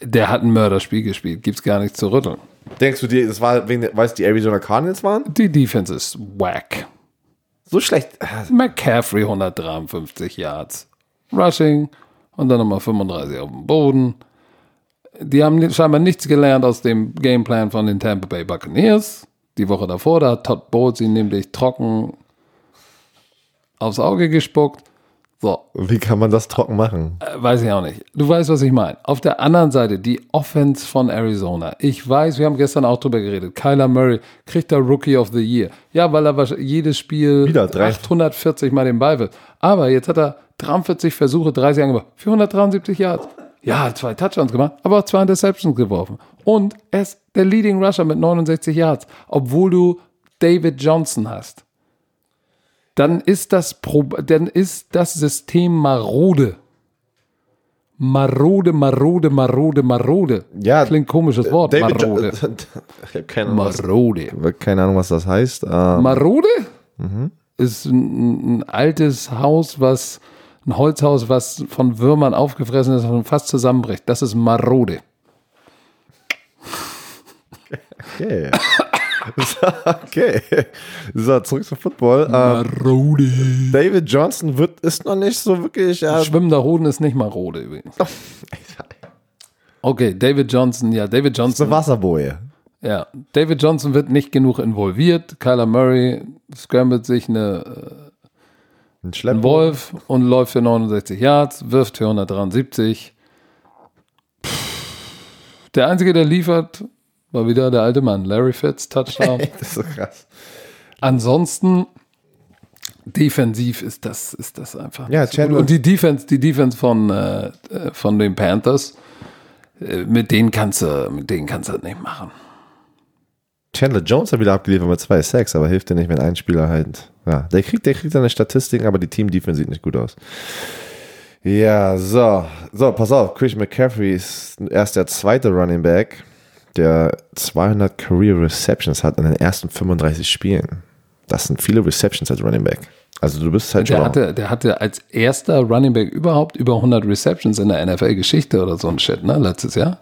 Der hat ein Mörderspiel gespielt, gibt's gar nichts zu rütteln. Denkst du dir, das war, wegen, weil es die Arizona Cardinals waren? Die Defense ist whack. So schlecht. McCaffrey 153 Yards. Rushing und dann nochmal 35 auf dem Boden. Die haben scheinbar nichts gelernt aus dem Gameplan von den Tampa Bay Buccaneers. Die Woche davor, da hat Todd Bowles ihn nämlich trocken aufs Auge gespuckt. So, Wie kann man das trocken machen? äh, weiß ich auch nicht. Du weißt, was ich meine. Auf der anderen Seite, die Offense von Arizona. Ich weiß, wir haben gestern auch drüber geredet. Kyler Murray kriegt der Rookie of the Year. Ja, weil er wahrscheinlich jedes Spiel Wieder drei. 840 Mal den Ball wird. Aber jetzt hat er 43 Versuche, 30 angemacht. 473 Yards. Ja, zwei Touchdowns gemacht, aber auch zwei Interceptions geworfen. Und er ist der Leading Rusher mit 69 Yards, obwohl du David Johnson hast. Dann ist das, Pro dann ist das System marode. Marode, marode, marode, marode. Ja, Klingt komisches Wort, David Jo- marode. <laughs> ich habe keine, Ahnung, was- Marode. keine Ahnung, was das heißt. Ähm, Marode ist ein, ein altes Haus, was ein Holzhaus, was von Würmern aufgefressen ist und fast zusammenbricht. Das ist marode. <laughs> okay. <laughs> Okay. So, zurück zum Football. Ähm, Marode. David Johnson wird, ist noch nicht so wirklich. Ja, Schwimmender Hoden ist nicht marode übrigens. Okay, David Johnson, ja, David eine Johnson. Wasserboje. Ja, David Johnson wird nicht genug involviert. Kyler Murray scrambled sich eine, Ein einen. Wolf und läuft für 69 Yards, wirft für 173. Pff, Der Einzige, der liefert, war wieder der alte Mann. Larry Fitz, Touchdown. <laughs> Das ist so krass. Ansonsten, defensiv ist das, ist das einfach. Ja. Chandler- Und die Defense, die Defense von, äh, äh, von den Panthers, äh, mit denen kannst du, mit denen kannst du das nicht machen. Chandler Jones hat wieder abgeliefert mit zwei Sacks, aber hilft dir nicht, wenn ein Spieler halt. Ja, der kriegt, der kriegt seine Statistiken, aber die Team-Defense sieht nicht gut aus. Ja, so. So, pass auf. Chris McCaffrey ist erst der zweite Running Back, der 200 Career Receptions hat in den ersten 35 Spielen. Das sind viele Receptions als Running Back. Also du bist halt Der schon. hatte, der hatte als erster Running Back überhaupt über 100 Receptions in der NFL-Geschichte oder so ein Shit, ne, letztes Jahr.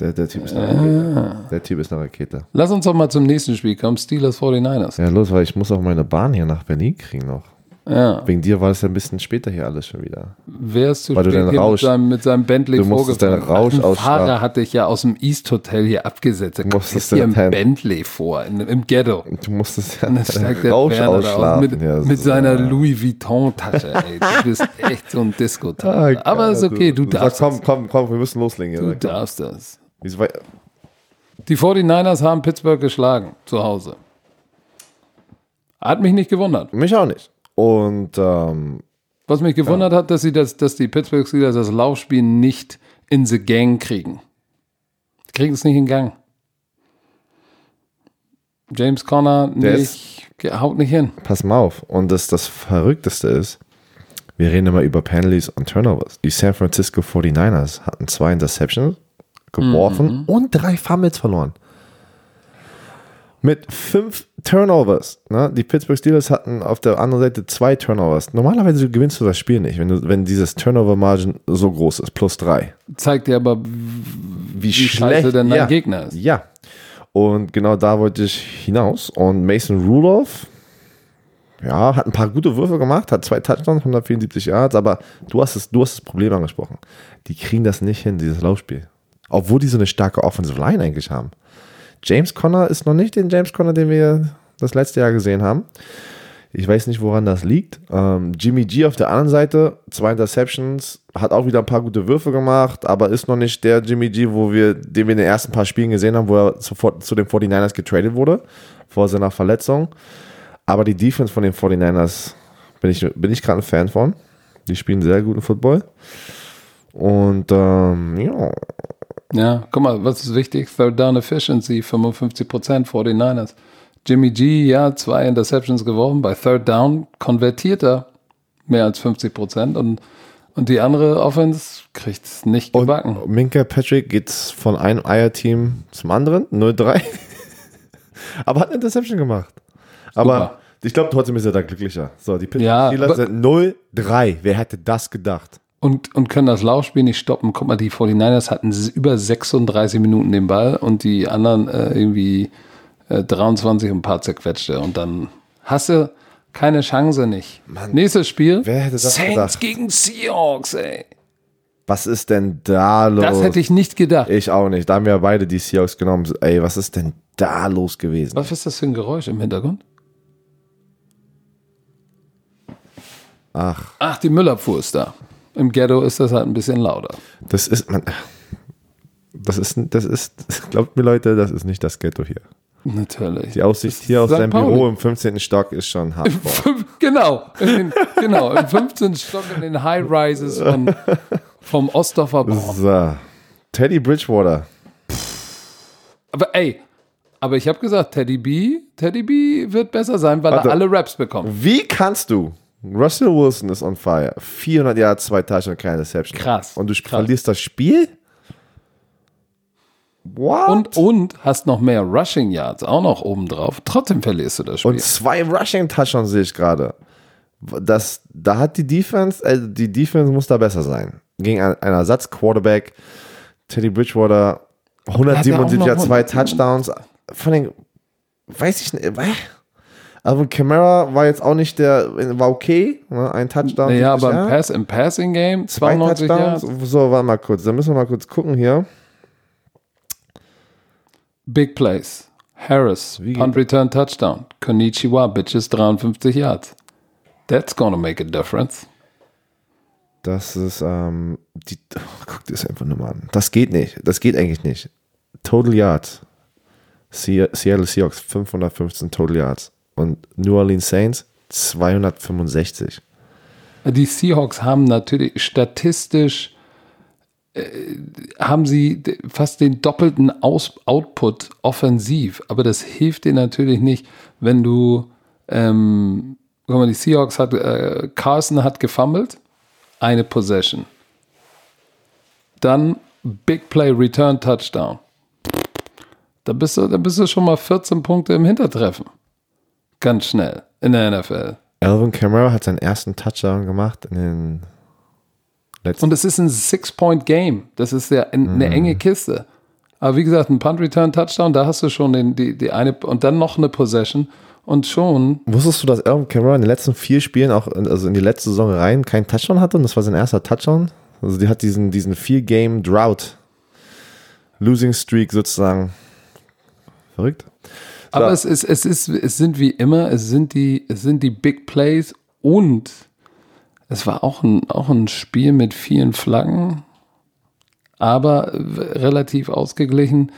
Der, der, typ ist eine Rakete. der Typ ist eine Rakete. Lass uns doch mal zum nächsten Spiel kommen, Steelers 49ers. Ja, los, weil ich muss auch meine Bahn hier nach Berlin kriegen noch. Ja. Wegen dir war es ja ein bisschen später hier alles schon wieder. Wer ist zu Weil du spät deinen hier mit Rausch- seinem, mit seinem Bentley Du musstest deinen? Rausch Ach, Ein. Fahrer hatte ich ja aus dem East Hotel hier abgesetzt. Da kommt musstest hier im deinen- Bentley vor, in, im Ghetto. Du musstest ja Und dann steigt der Rausch ausschlafen. mit, ja, mit so. seiner Louis Vuitton-Tasche. ey. Du bist echt so ein disco <laughs> Ah, Aber ist okay, du Sag, darfst komm, das. komm, komm, wir müssen loslegen. Du Hier. darfst das. Die 49ers haben Pittsburgh geschlagen, zu Hause. Hat mich nicht gewundert. Mich auch nicht. Und ähm, Was mich gewundert hat, dass sie das, dass die Pittsburgh Steelers das Laufspiel nicht in the Gang kriegen. Die kriegen es nicht in Gang. James Conner nicht, haut nicht hin. pass mal auf. Und das, das Verrückteste ist, wir reden immer über Penalties und Turnovers. Die San Francisco 49ers hatten zwei Interceptions geworfen und drei Fumbles verloren. Mit fünf Turnovers. Ne? Die Pittsburgh Steelers hatten auf der anderen Seite zwei Turnovers. Normalerweise gewinnst du das Spiel nicht, wenn, du, wenn dieses Turnover-Margin so groß ist, plus drei. Zeigt dir aber, Wie, wie scheiße denn dein ja. Gegner ist. Ja. Und genau da wollte ich hinaus. Und Mason Rudolph, ja, hat ein paar gute Würfe gemacht, hat zwei Touchdowns, 174 Yards, aber du hast, es, du hast das Problem angesprochen. Die kriegen das nicht hin, dieses Laufspiel. Obwohl die so eine starke Offensive Line eigentlich haben. James Conner ist noch nicht den James Conner, den wir das letzte Jahr gesehen haben. Ich weiß nicht, woran das liegt. Ähm, Jimmy G auf der anderen Seite, zwei Interceptions, hat auch wieder ein paar gute Würfe gemacht, aber ist noch nicht der Jimmy G, wo wir, den wir in den ersten paar Spielen gesehen haben, wo er sofort zu den 49ers getradet wurde, vor seiner Verletzung. Aber die Defense von den 49ers bin ich, bin ich gerade ein Fan von. Die spielen sehr guten Football. Und ähm, ja, Ja, guck mal, was ist wichtig? Third Down Efficiency, 55% 49ers. Jimmy G, ja, zwei Interceptions geworfen. Bei Third Down konvertiert er mehr als 50% und, und die andere Offense kriegt es nicht und gebacken. Minka Patrick geht von einem Eierteam zum anderen, 0-3. <laughs> Aber hat eine Interception gemacht. Aber Super. ich glaube, trotzdem ist er da glücklicher. So, die Pittsburgh Ja, Steelers aber- sind 0-3. Wer hätte das gedacht? Und, und können das Laufspiel nicht stoppen. Guck mal, die 49ers hatten über 36 Minuten den Ball und die anderen äh, irgendwie äh, 23 und ein paar zerquetschte. Und dann hast du keine Chance nicht. Nächstes Spiel. Wer hätte das Saints gedacht? gegen Seahawks, ey. Was ist denn da los? Das hätte ich nicht gedacht. Ich auch nicht. Da haben wir beide die Seahawks genommen. Ey, was ist denn da los gewesen? Was ist das für ein Geräusch im Hintergrund? Ach, Ach, die Müllabfuhr ist da. Im Ghetto ist das halt ein bisschen lauter. das ist, man, das ist, das ist, glaubt mir Leute, das ist nicht das Ghetto hier. Natürlich. Die Aussicht hier aus deinem. Büro im 15. Stock ist schon hardcore. Fünf- genau, in den, genau, im 15. Stock in den High Rises von, vom Ostdorfer Bau. so. Teddy Bridgewater. Aber ey, aber ich habe gesagt, Teddy B, Teddy B wird besser sein, weil Warte. er alle Raps bekommt. Wie kannst du? Russell Wilson ist on fire. 400 Jahre, zwei Touchdowns, keine Deception. Krass, Und du krass. verlierst das Spiel? What? Und, und hast noch mehr Rushing Yards auch noch oben drauf. Trotzdem verlierst du das Spiel. Und zwei Rushing Touchdowns sehe ich gerade. Das, da hat die Defense, äh, die Defense muss da besser sein. Gegen ein- einen Ersatz-Quarterback, Teddy Bridgewater, 177 noch Jahre, zwei 100. Touchdowns. Von den, weiß ich nicht, aber Camara war jetzt auch nicht der, war okay, ne? ein Touchdown. ja, 70 aber im. Pass, im Passing Game Zwei 92 Touchdowns. Yards. So, warte mal kurz, da müssen wir mal kurz gucken hier. Big Plays. Harris, Wie- Punt Return Touchdown. Konnichiwa, Bitches 53 Yards. That's gonna make a difference. Das ist, ähm, die, oh, guck dir das einfach nur mal an. Das geht nicht. Das geht eigentlich nicht. Total Yards. Se- Seattle Seahawks 515 Total Yards. Und New Orleans Saints 265. Die Seahawks haben natürlich statistisch äh, haben sie fast den doppelten Aus Output offensiv, aber das hilft dir natürlich nicht, wenn du ähm, guck mal, die Seahawks hat äh, Carson hat gefummelt, eine Possession. Dann Big Play Return Touchdown. Da bist du, da bist du schon mal 14 Punkte im Hintertreffen. Ganz schnell in der NFL. Alvin Kamara hat seinen ersten Touchdown gemacht in den letzten. Und es ist ein Six-Point-Game. Das ist ja ein, eine enge Kiste. Aber wie gesagt, ein Punt-Return-Touchdown, da hast du schon den, die, die eine und dann noch eine Possession und schon. Wusstest du, dass Alvin Kamara in den letzten vier Spielen, auch in, also in die letzte Saison rein, keinen Touchdown hatte? Und das war sein erster Touchdown? Also die hat diesen, diesen Vier-Game-Drought, Losing Streak sozusagen. Verrückt. Aber es, ist, es, ist, es sind wie immer, es sind die, es sind die Big Plays und es war auch ein, auch ein Spiel mit vielen Flaggen, aber relativ ausgeglichen.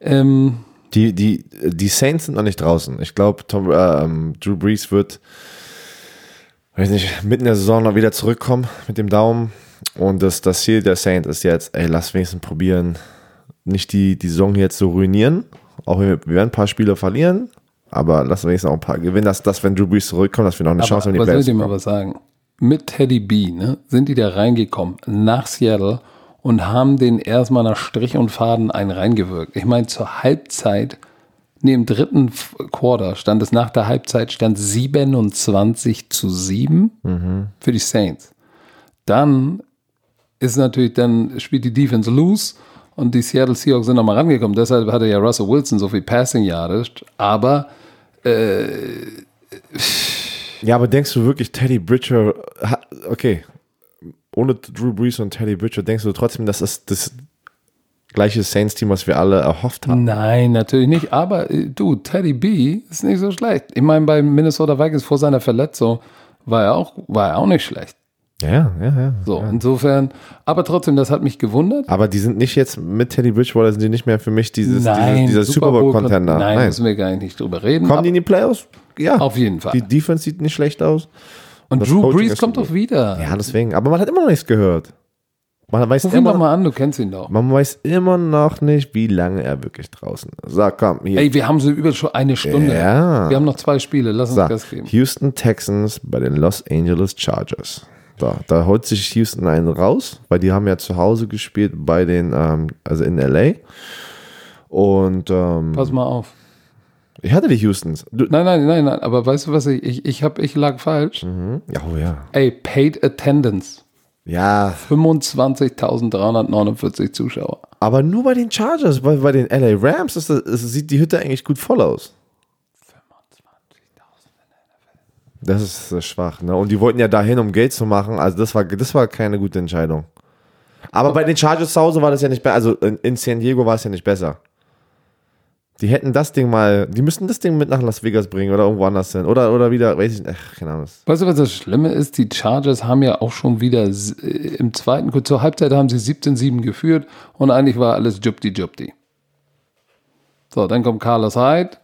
Ähm, Die, die, die Saints sind noch nicht draußen. Ich glaube, ähm, Drew Brees wird, weiß nicht, mitten in der Saison noch wieder zurückkommen mit dem Daumen. Und das, das Ziel der Saints ist jetzt, ey, lass wenigstens probieren, nicht die, die Saison jetzt zu ruinieren. Auch wir, wir werden ein paar Spiele verlieren, aber lass wenigstens auch ein paar gewinnen, dass, dass wenn Drew Brees zurückkommt, dass wir noch eine Aber, Chance haben, die aber soll Playoffs ich dir mal was sagen? Mit Teddy B ne, sind die da reingekommen nach Seattle und haben den erstmal nach Strich und Faden einen reingewirkt. Ich meine, zur Halbzeit, nee, im dritten Quarter stand es nach der Halbzeit, stand 27 zu 7 Mhm. für die Saints. Dann ist natürlich, dann spielt die Defense loose und die Seattle Seahawks sind nochmal rangekommen. Deshalb hatte ja Russell Wilson so viel Passing Yards, aber Ja, aber denkst du wirklich, Teddy Bridger, okay, ohne Drew Brees und Teddy Bridger, denkst du trotzdem, dass das das gleiche Saints-Team, was wir alle erhofft haben? Nein, natürlich nicht. Aber äh, du, Teddy B ist nicht so schlecht. Ich meine, bei Minnesota Vikings vor seiner Verletzung war er auch, war er auch nicht schlecht. Ja, ja, ja. So, insofern, aber trotzdem, das hat mich gewundert. Aber die sind nicht jetzt mit Teddy Bridgewater, sind die nicht mehr für mich dieses, Nein, dieses, dieser Super Bowl-Contender. Nein, Nein. müssen wir gar nicht drüber reden. Kommen die in die Playoffs? Ja. Auf jeden Fall. Die Defense sieht nicht schlecht aus. Und das Drew Coaching Brees kommt doch wieder. Ja, deswegen. Aber man hat immer noch nichts gehört. Man weiß, Ruf ihn immer, doch mal an, du kennst ihn doch. man weiß immer noch nicht, wie lange er wirklich draußen ist. Sag, komm, hier. Ey, wir haben so über schon eine Stunde. Ja. Wir haben noch zwei Spiele, lass uns Sag, Gas geben. Houston Texans bei den Los Angeles Chargers. Da, da holt sich Houston einen raus, weil die haben ja zu Hause gespielt bei den, ähm, also in LA. Und ähm, Pass mal auf. ich hatte die Houstons. Du, Nein, nein, nein, nein, aber weißt du was, ich, ich, ich, hab, ich lag falsch. ja, oh ja. Ey, Paid Attendance. Ja, 25.349 Zuschauer. aber nur bei den Chargers, bei, bei den LA Rams ist das, ist, sieht die Hütte eigentlich gut voll aus. Das ist schwach, ne? Und die wollten ja dahin, um Geld zu machen. Also das war, das war keine gute Entscheidung. Aber bei den Chargers zu Hause war das ja nicht besser. Also in, in San Diego war es ja nicht besser. Die hätten das Ding mal, die müssten das Ding mit nach Las Vegas bringen oder irgendwo anders hin. Oder, oder wieder, weiß ich nicht, ach, keine Ahnung. Weißt du, was das Schlimme ist? Die Chargers haben ja auch schon wieder äh, im zweiten, zur Halbzeit haben sie 17-7 geführt und eigentlich war alles Jupti-Jupti. So, dann kommt Carlos Hyde,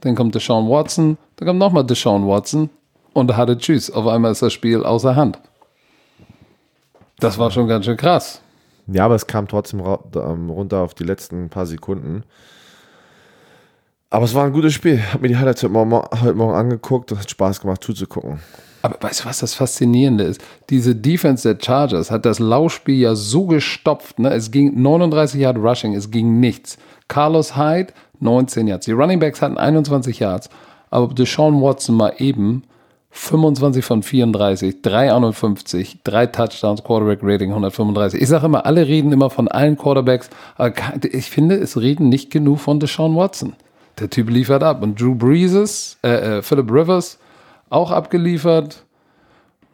dann kommt Deshaun Watson, dann kommt nochmal Deshaun Watson und hatte Tschüss. Auf einmal ist das Spiel außer Hand. Das war schon ganz schön krass. Ja, aber es kam trotzdem ähm, runter auf die letzten paar Sekunden. Aber es war ein gutes Spiel. Hab mir die Highlights heute Morgen, heute Morgen angeguckt. Das hat Spaß gemacht zuzugucken. Aber weißt du, was das Faszinierende ist? Diese Defense der Chargers hat das Laufspiel ja so gestopft. Ne? Es ging 39 Yard Rushing, es ging nichts. Carlos Hyde 19 Yards. Die Running Backs hatten 21 Yards, aber Deshaun Watson mal eben 25 von 34, 351, drei Touchdowns, Quarterback Rating 135. Ich sage immer, alle reden immer von allen Quarterbacks, aber ich finde, es reden nicht genug von Deshaun Watson. Der Typ liefert ab. Und Drew Brees, äh, äh, Philip Rivers, auch abgeliefert.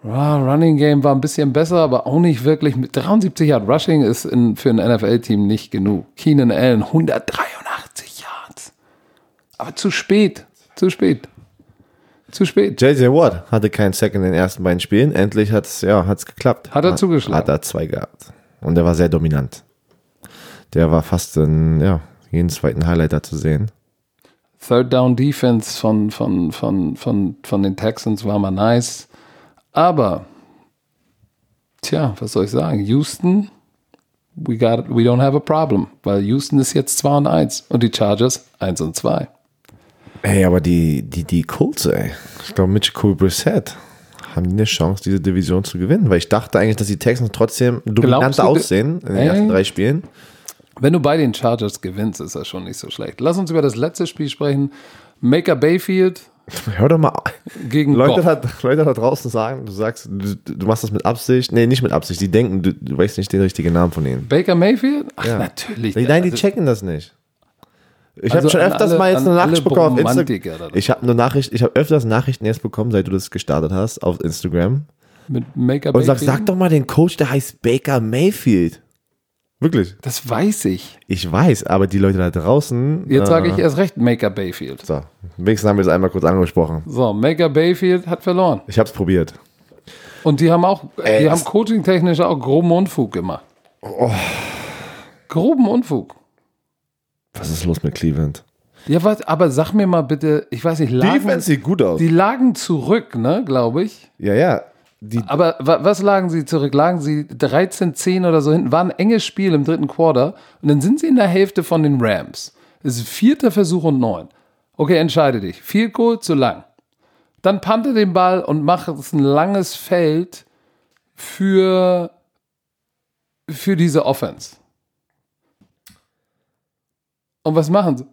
Ja, Running Game war ein bisschen besser, aber auch nicht wirklich. Mit 73 Yard Rushing ist in, für ein NFL-Team nicht genug. Keenan Allen 183 Yards. Aber zu spät. Zu spät. Zu spät. JJ Watt hatte keinen Sack in den ersten beiden Spielen. Endlich hat es ja, hat's geklappt. Hat er zugeschlagen. Hat er zwei gehabt. Und der war sehr dominant. Der war fast in ja, jeden zweiten Highlighter zu sehen. Third Down Defense von, von, von, von, von den Texans war mal nice. Aber, tja, was soll ich sagen? Houston, we, got, we don't have a problem. Weil Houston ist jetzt 2 und 1 und die Chargers 1 und 2. Ey, aber die, die, die Colts, ey. Ich glaube, mit Jacoby Brissett haben die eine Chance, diese Division zu gewinnen. Weil ich dachte eigentlich, dass die Texans trotzdem dominanter aussehen in den Ey. ersten drei Spielen. Wenn du bei den Chargers gewinnst, ist das schon nicht so schlecht. Lass uns über das letzte Spiel sprechen. Maker Bayfield <laughs> Hör doch mal. gegen Leute da, Leute da draußen sagen, du sagst, du, du machst das mit Absicht. Nee, nicht mit Absicht. Die denken, du, du weißt nicht den richtigen Namen von ihnen. Baker Mayfield? Ach, Ja. natürlich. Nein, die Also, checken das nicht. Ich Also habe schon öfters alle- mal jetzt eine Nachricht bekommen auf Instagram. Ich habe eine Nachricht, ich habe öfters Nachrichten erst bekommen, seit du das gestartet hast auf Instagram. Mit Maker Und sag, sag doch mal den Coach, der heißt Baker Mayfield. Wirklich. Das weiß ich. Ich weiß, aber die Leute da draußen. Jetzt sage äh, ich erst recht Maker Bayfield. So, wenigstens haben wir es einmal kurz angesprochen. So, Maker Bayfield hat verloren. Ich habe es probiert. Und die haben auch, Ey, die haben coaching-technisch auch groben Unfug gemacht. Oh. Groben Unfug. Was ist los mit Cleveland? Ja, was, aber sag mir mal bitte, ich weiß nicht, lagen, Defense sieht gut aus. die lagen zurück, ne, glaube ich. ja, ja. Die, Aber wa, was lagen sie zurück? Lagen sie 13, 10 oder so hinten? War ein enges Spiel im dritten Quarter und dann sind sie in der Hälfte von den Rams. Es ist vierter Versuch und neun. Okay, entscheide dich. Viel Goal zu lang. Dann pante den Ball und mach es ein langes Feld für, für diese Offense. Und was machen sie?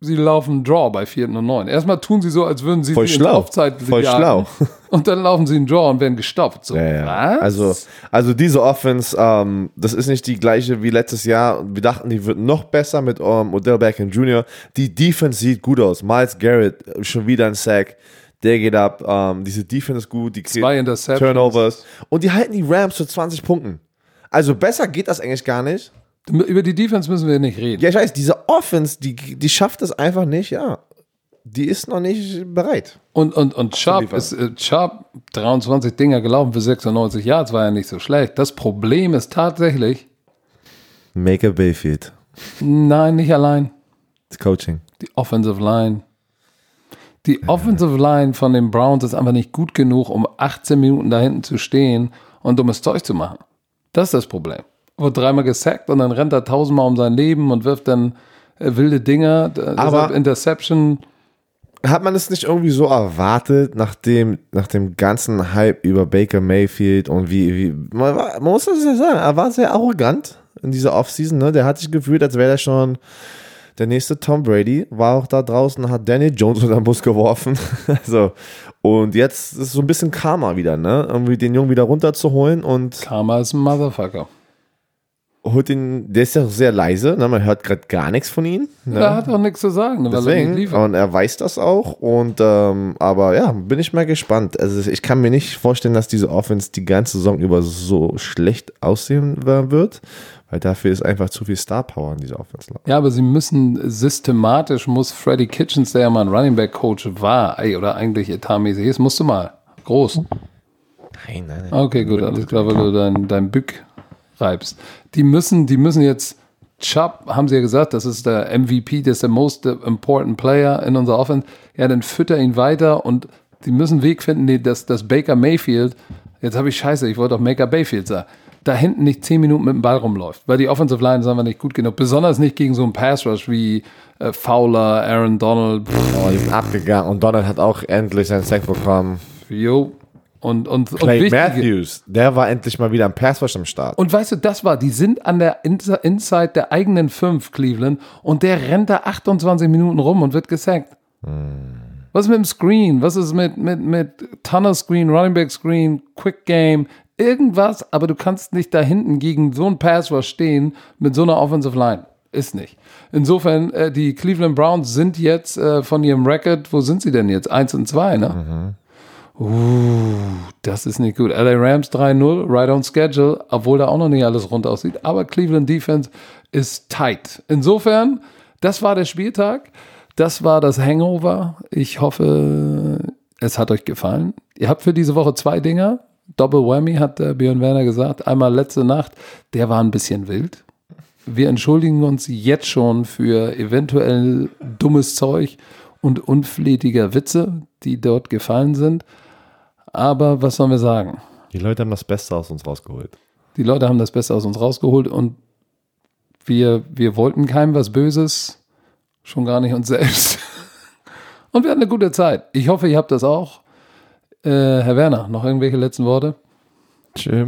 Sie laufen Draw bei vierten und neun. Erstmal tun sie so, als würden sie Voll schlau. Laufzeit Voll jagen. schlau. <laughs> Und dann laufen sie in Draw und werden gestoppt. So, Ja, ja. was? Also, also diese Offense, ähm, das ist nicht die gleiche wie letztes Jahr. Wir dachten, die wird noch besser mit ähm, Odell Beckham Jr. Die Defense sieht gut aus. Miles Garrett äh, schon wieder ein Sack. Der geht ab. Ähm, diese Defense ist gut. Die Zwei Interceptions. Turnovers. Und die halten die Rams zu 20 Punkten. Also besser geht das eigentlich gar nicht. Über die Defense müssen wir nicht reden. Ja, ich weiß, diese Offense, die, die schafft es einfach nicht, ja. Die ist noch nicht bereit. Und, und, und Sharp ist äh, Sharp 23 Dinger gelaufen für 96 Yards, war ja nicht so schlecht. Das Problem ist tatsächlich, Maker Bayfield. nein, nicht allein. Das Coaching. Die Offensive Line. Die Offensive Line von den Browns ist einfach nicht gut genug, um 18 Minuten da hinten zu stehen und dummes Zeug zu machen. Das ist das Problem. Wird dreimal gesackt und dann rennt er tausendmal um sein Leben und wirft dann äh, wilde Dinger. Deshalb Interception. Hat man es nicht irgendwie so erwartet, nach dem, nach dem ganzen Hype über Baker Mayfield und wie, wie man, war, man muss das ja sagen, er war sehr arrogant in dieser Offseason, ne? Der hat sich gefühlt, als wäre er schon der nächste Tom Brady, war auch da draußen, hat Danny Jones <laughs> unter den Bus geworfen. <laughs> also, und jetzt ist so ein bisschen Karma wieder, ne? Irgendwie den Jungen wieder runterzuholen und Karma ist ein Motherfucker. Holt ihn, der ist ja sehr leise, ne? Man hört gerade gar nichts von ihm. Ne? Er hat auch nichts zu sagen, weil er nicht Deswegen, liefert. und er weiß das auch. Und ähm, aber ja, bin ich mal gespannt. Also ich kann mir nicht vorstellen, dass diese Offense die ganze Saison über so schlecht aussehen wird, Weil dafür ist einfach zu viel Star Power in dieser Offense. Ja, aber sie müssen systematisch, muss Freddy Kitchens, der ja mal ein Running Back Coach war, ey, oder eigentlich etatmäßig ist, musst du mal. Groß. Nein, nein, nein. Okay, gut, alles klar, weil du dein, dein Bück reibst. Die müssen, die müssen jetzt, Chubb, haben sie ja gesagt, das ist der MVP, das ist der most important player in unserer Offense. Ja, dann fütter ihn weiter und die müssen einen Weg finden, dass, dass Baker Mayfield, jetzt habe ich scheiße, ich wollte auch Baker Mayfield sagen, da hinten nicht zehn Minuten mit dem Ball rumläuft, weil die Offensive Line ist einfach nicht gut genug. Besonders nicht gegen so einen Pass Rush wie äh, Fowler, Aaron Donald. Oh, die sind abgegangen und Donald hat auch endlich seinen Sack bekommen. Jo. Und, und, Clay und Matthews, der war endlich mal wieder am Pass Rush am Start. Und weißt du, das war, die sind an der Ins- Inside der eigenen fünf Cleveland und der rennt da 28 Minuten rum und wird gesackt. Was ist mit dem Screen? Was ist mit, mit, mit Tunnel Screen, Running Back Screen, Quick Game? Irgendwas, aber du kannst nicht da hinten gegen so einen Pass Rush stehen mit so einer Offensive Line. Ist nicht. Insofern, äh, die Cleveland Browns sind jetzt äh, von ihrem Record, wo sind sie denn jetzt? Eins und zwei, ne? Uh, das ist nicht gut. LA Rams 3-0, right on schedule, obwohl da auch noch nicht alles rund aussieht. Aber Cleveland Defense ist tight. Insofern, das war der Spieltag. Das war das Hangover. Ich hoffe, es hat euch gefallen. Ihr habt für diese Woche zwei Dinger. Double Whammy hat der Björn Werner gesagt. Einmal letzte Nacht, der war ein bisschen wild. Wir entschuldigen uns jetzt schon für eventuell dummes Zeug und unflätiger Witze, die dort gefallen sind. Aber was sollen wir sagen? Die Leute haben das Beste aus uns rausgeholt. Die Leute haben das Beste aus uns rausgeholt und wir, wir wollten keinem was Böses, schon gar nicht uns selbst. <laughs> Und wir hatten eine gute Zeit. Ich hoffe, ihr habt das auch. Äh, Herr Werner, noch irgendwelche letzten Worte? Tschö.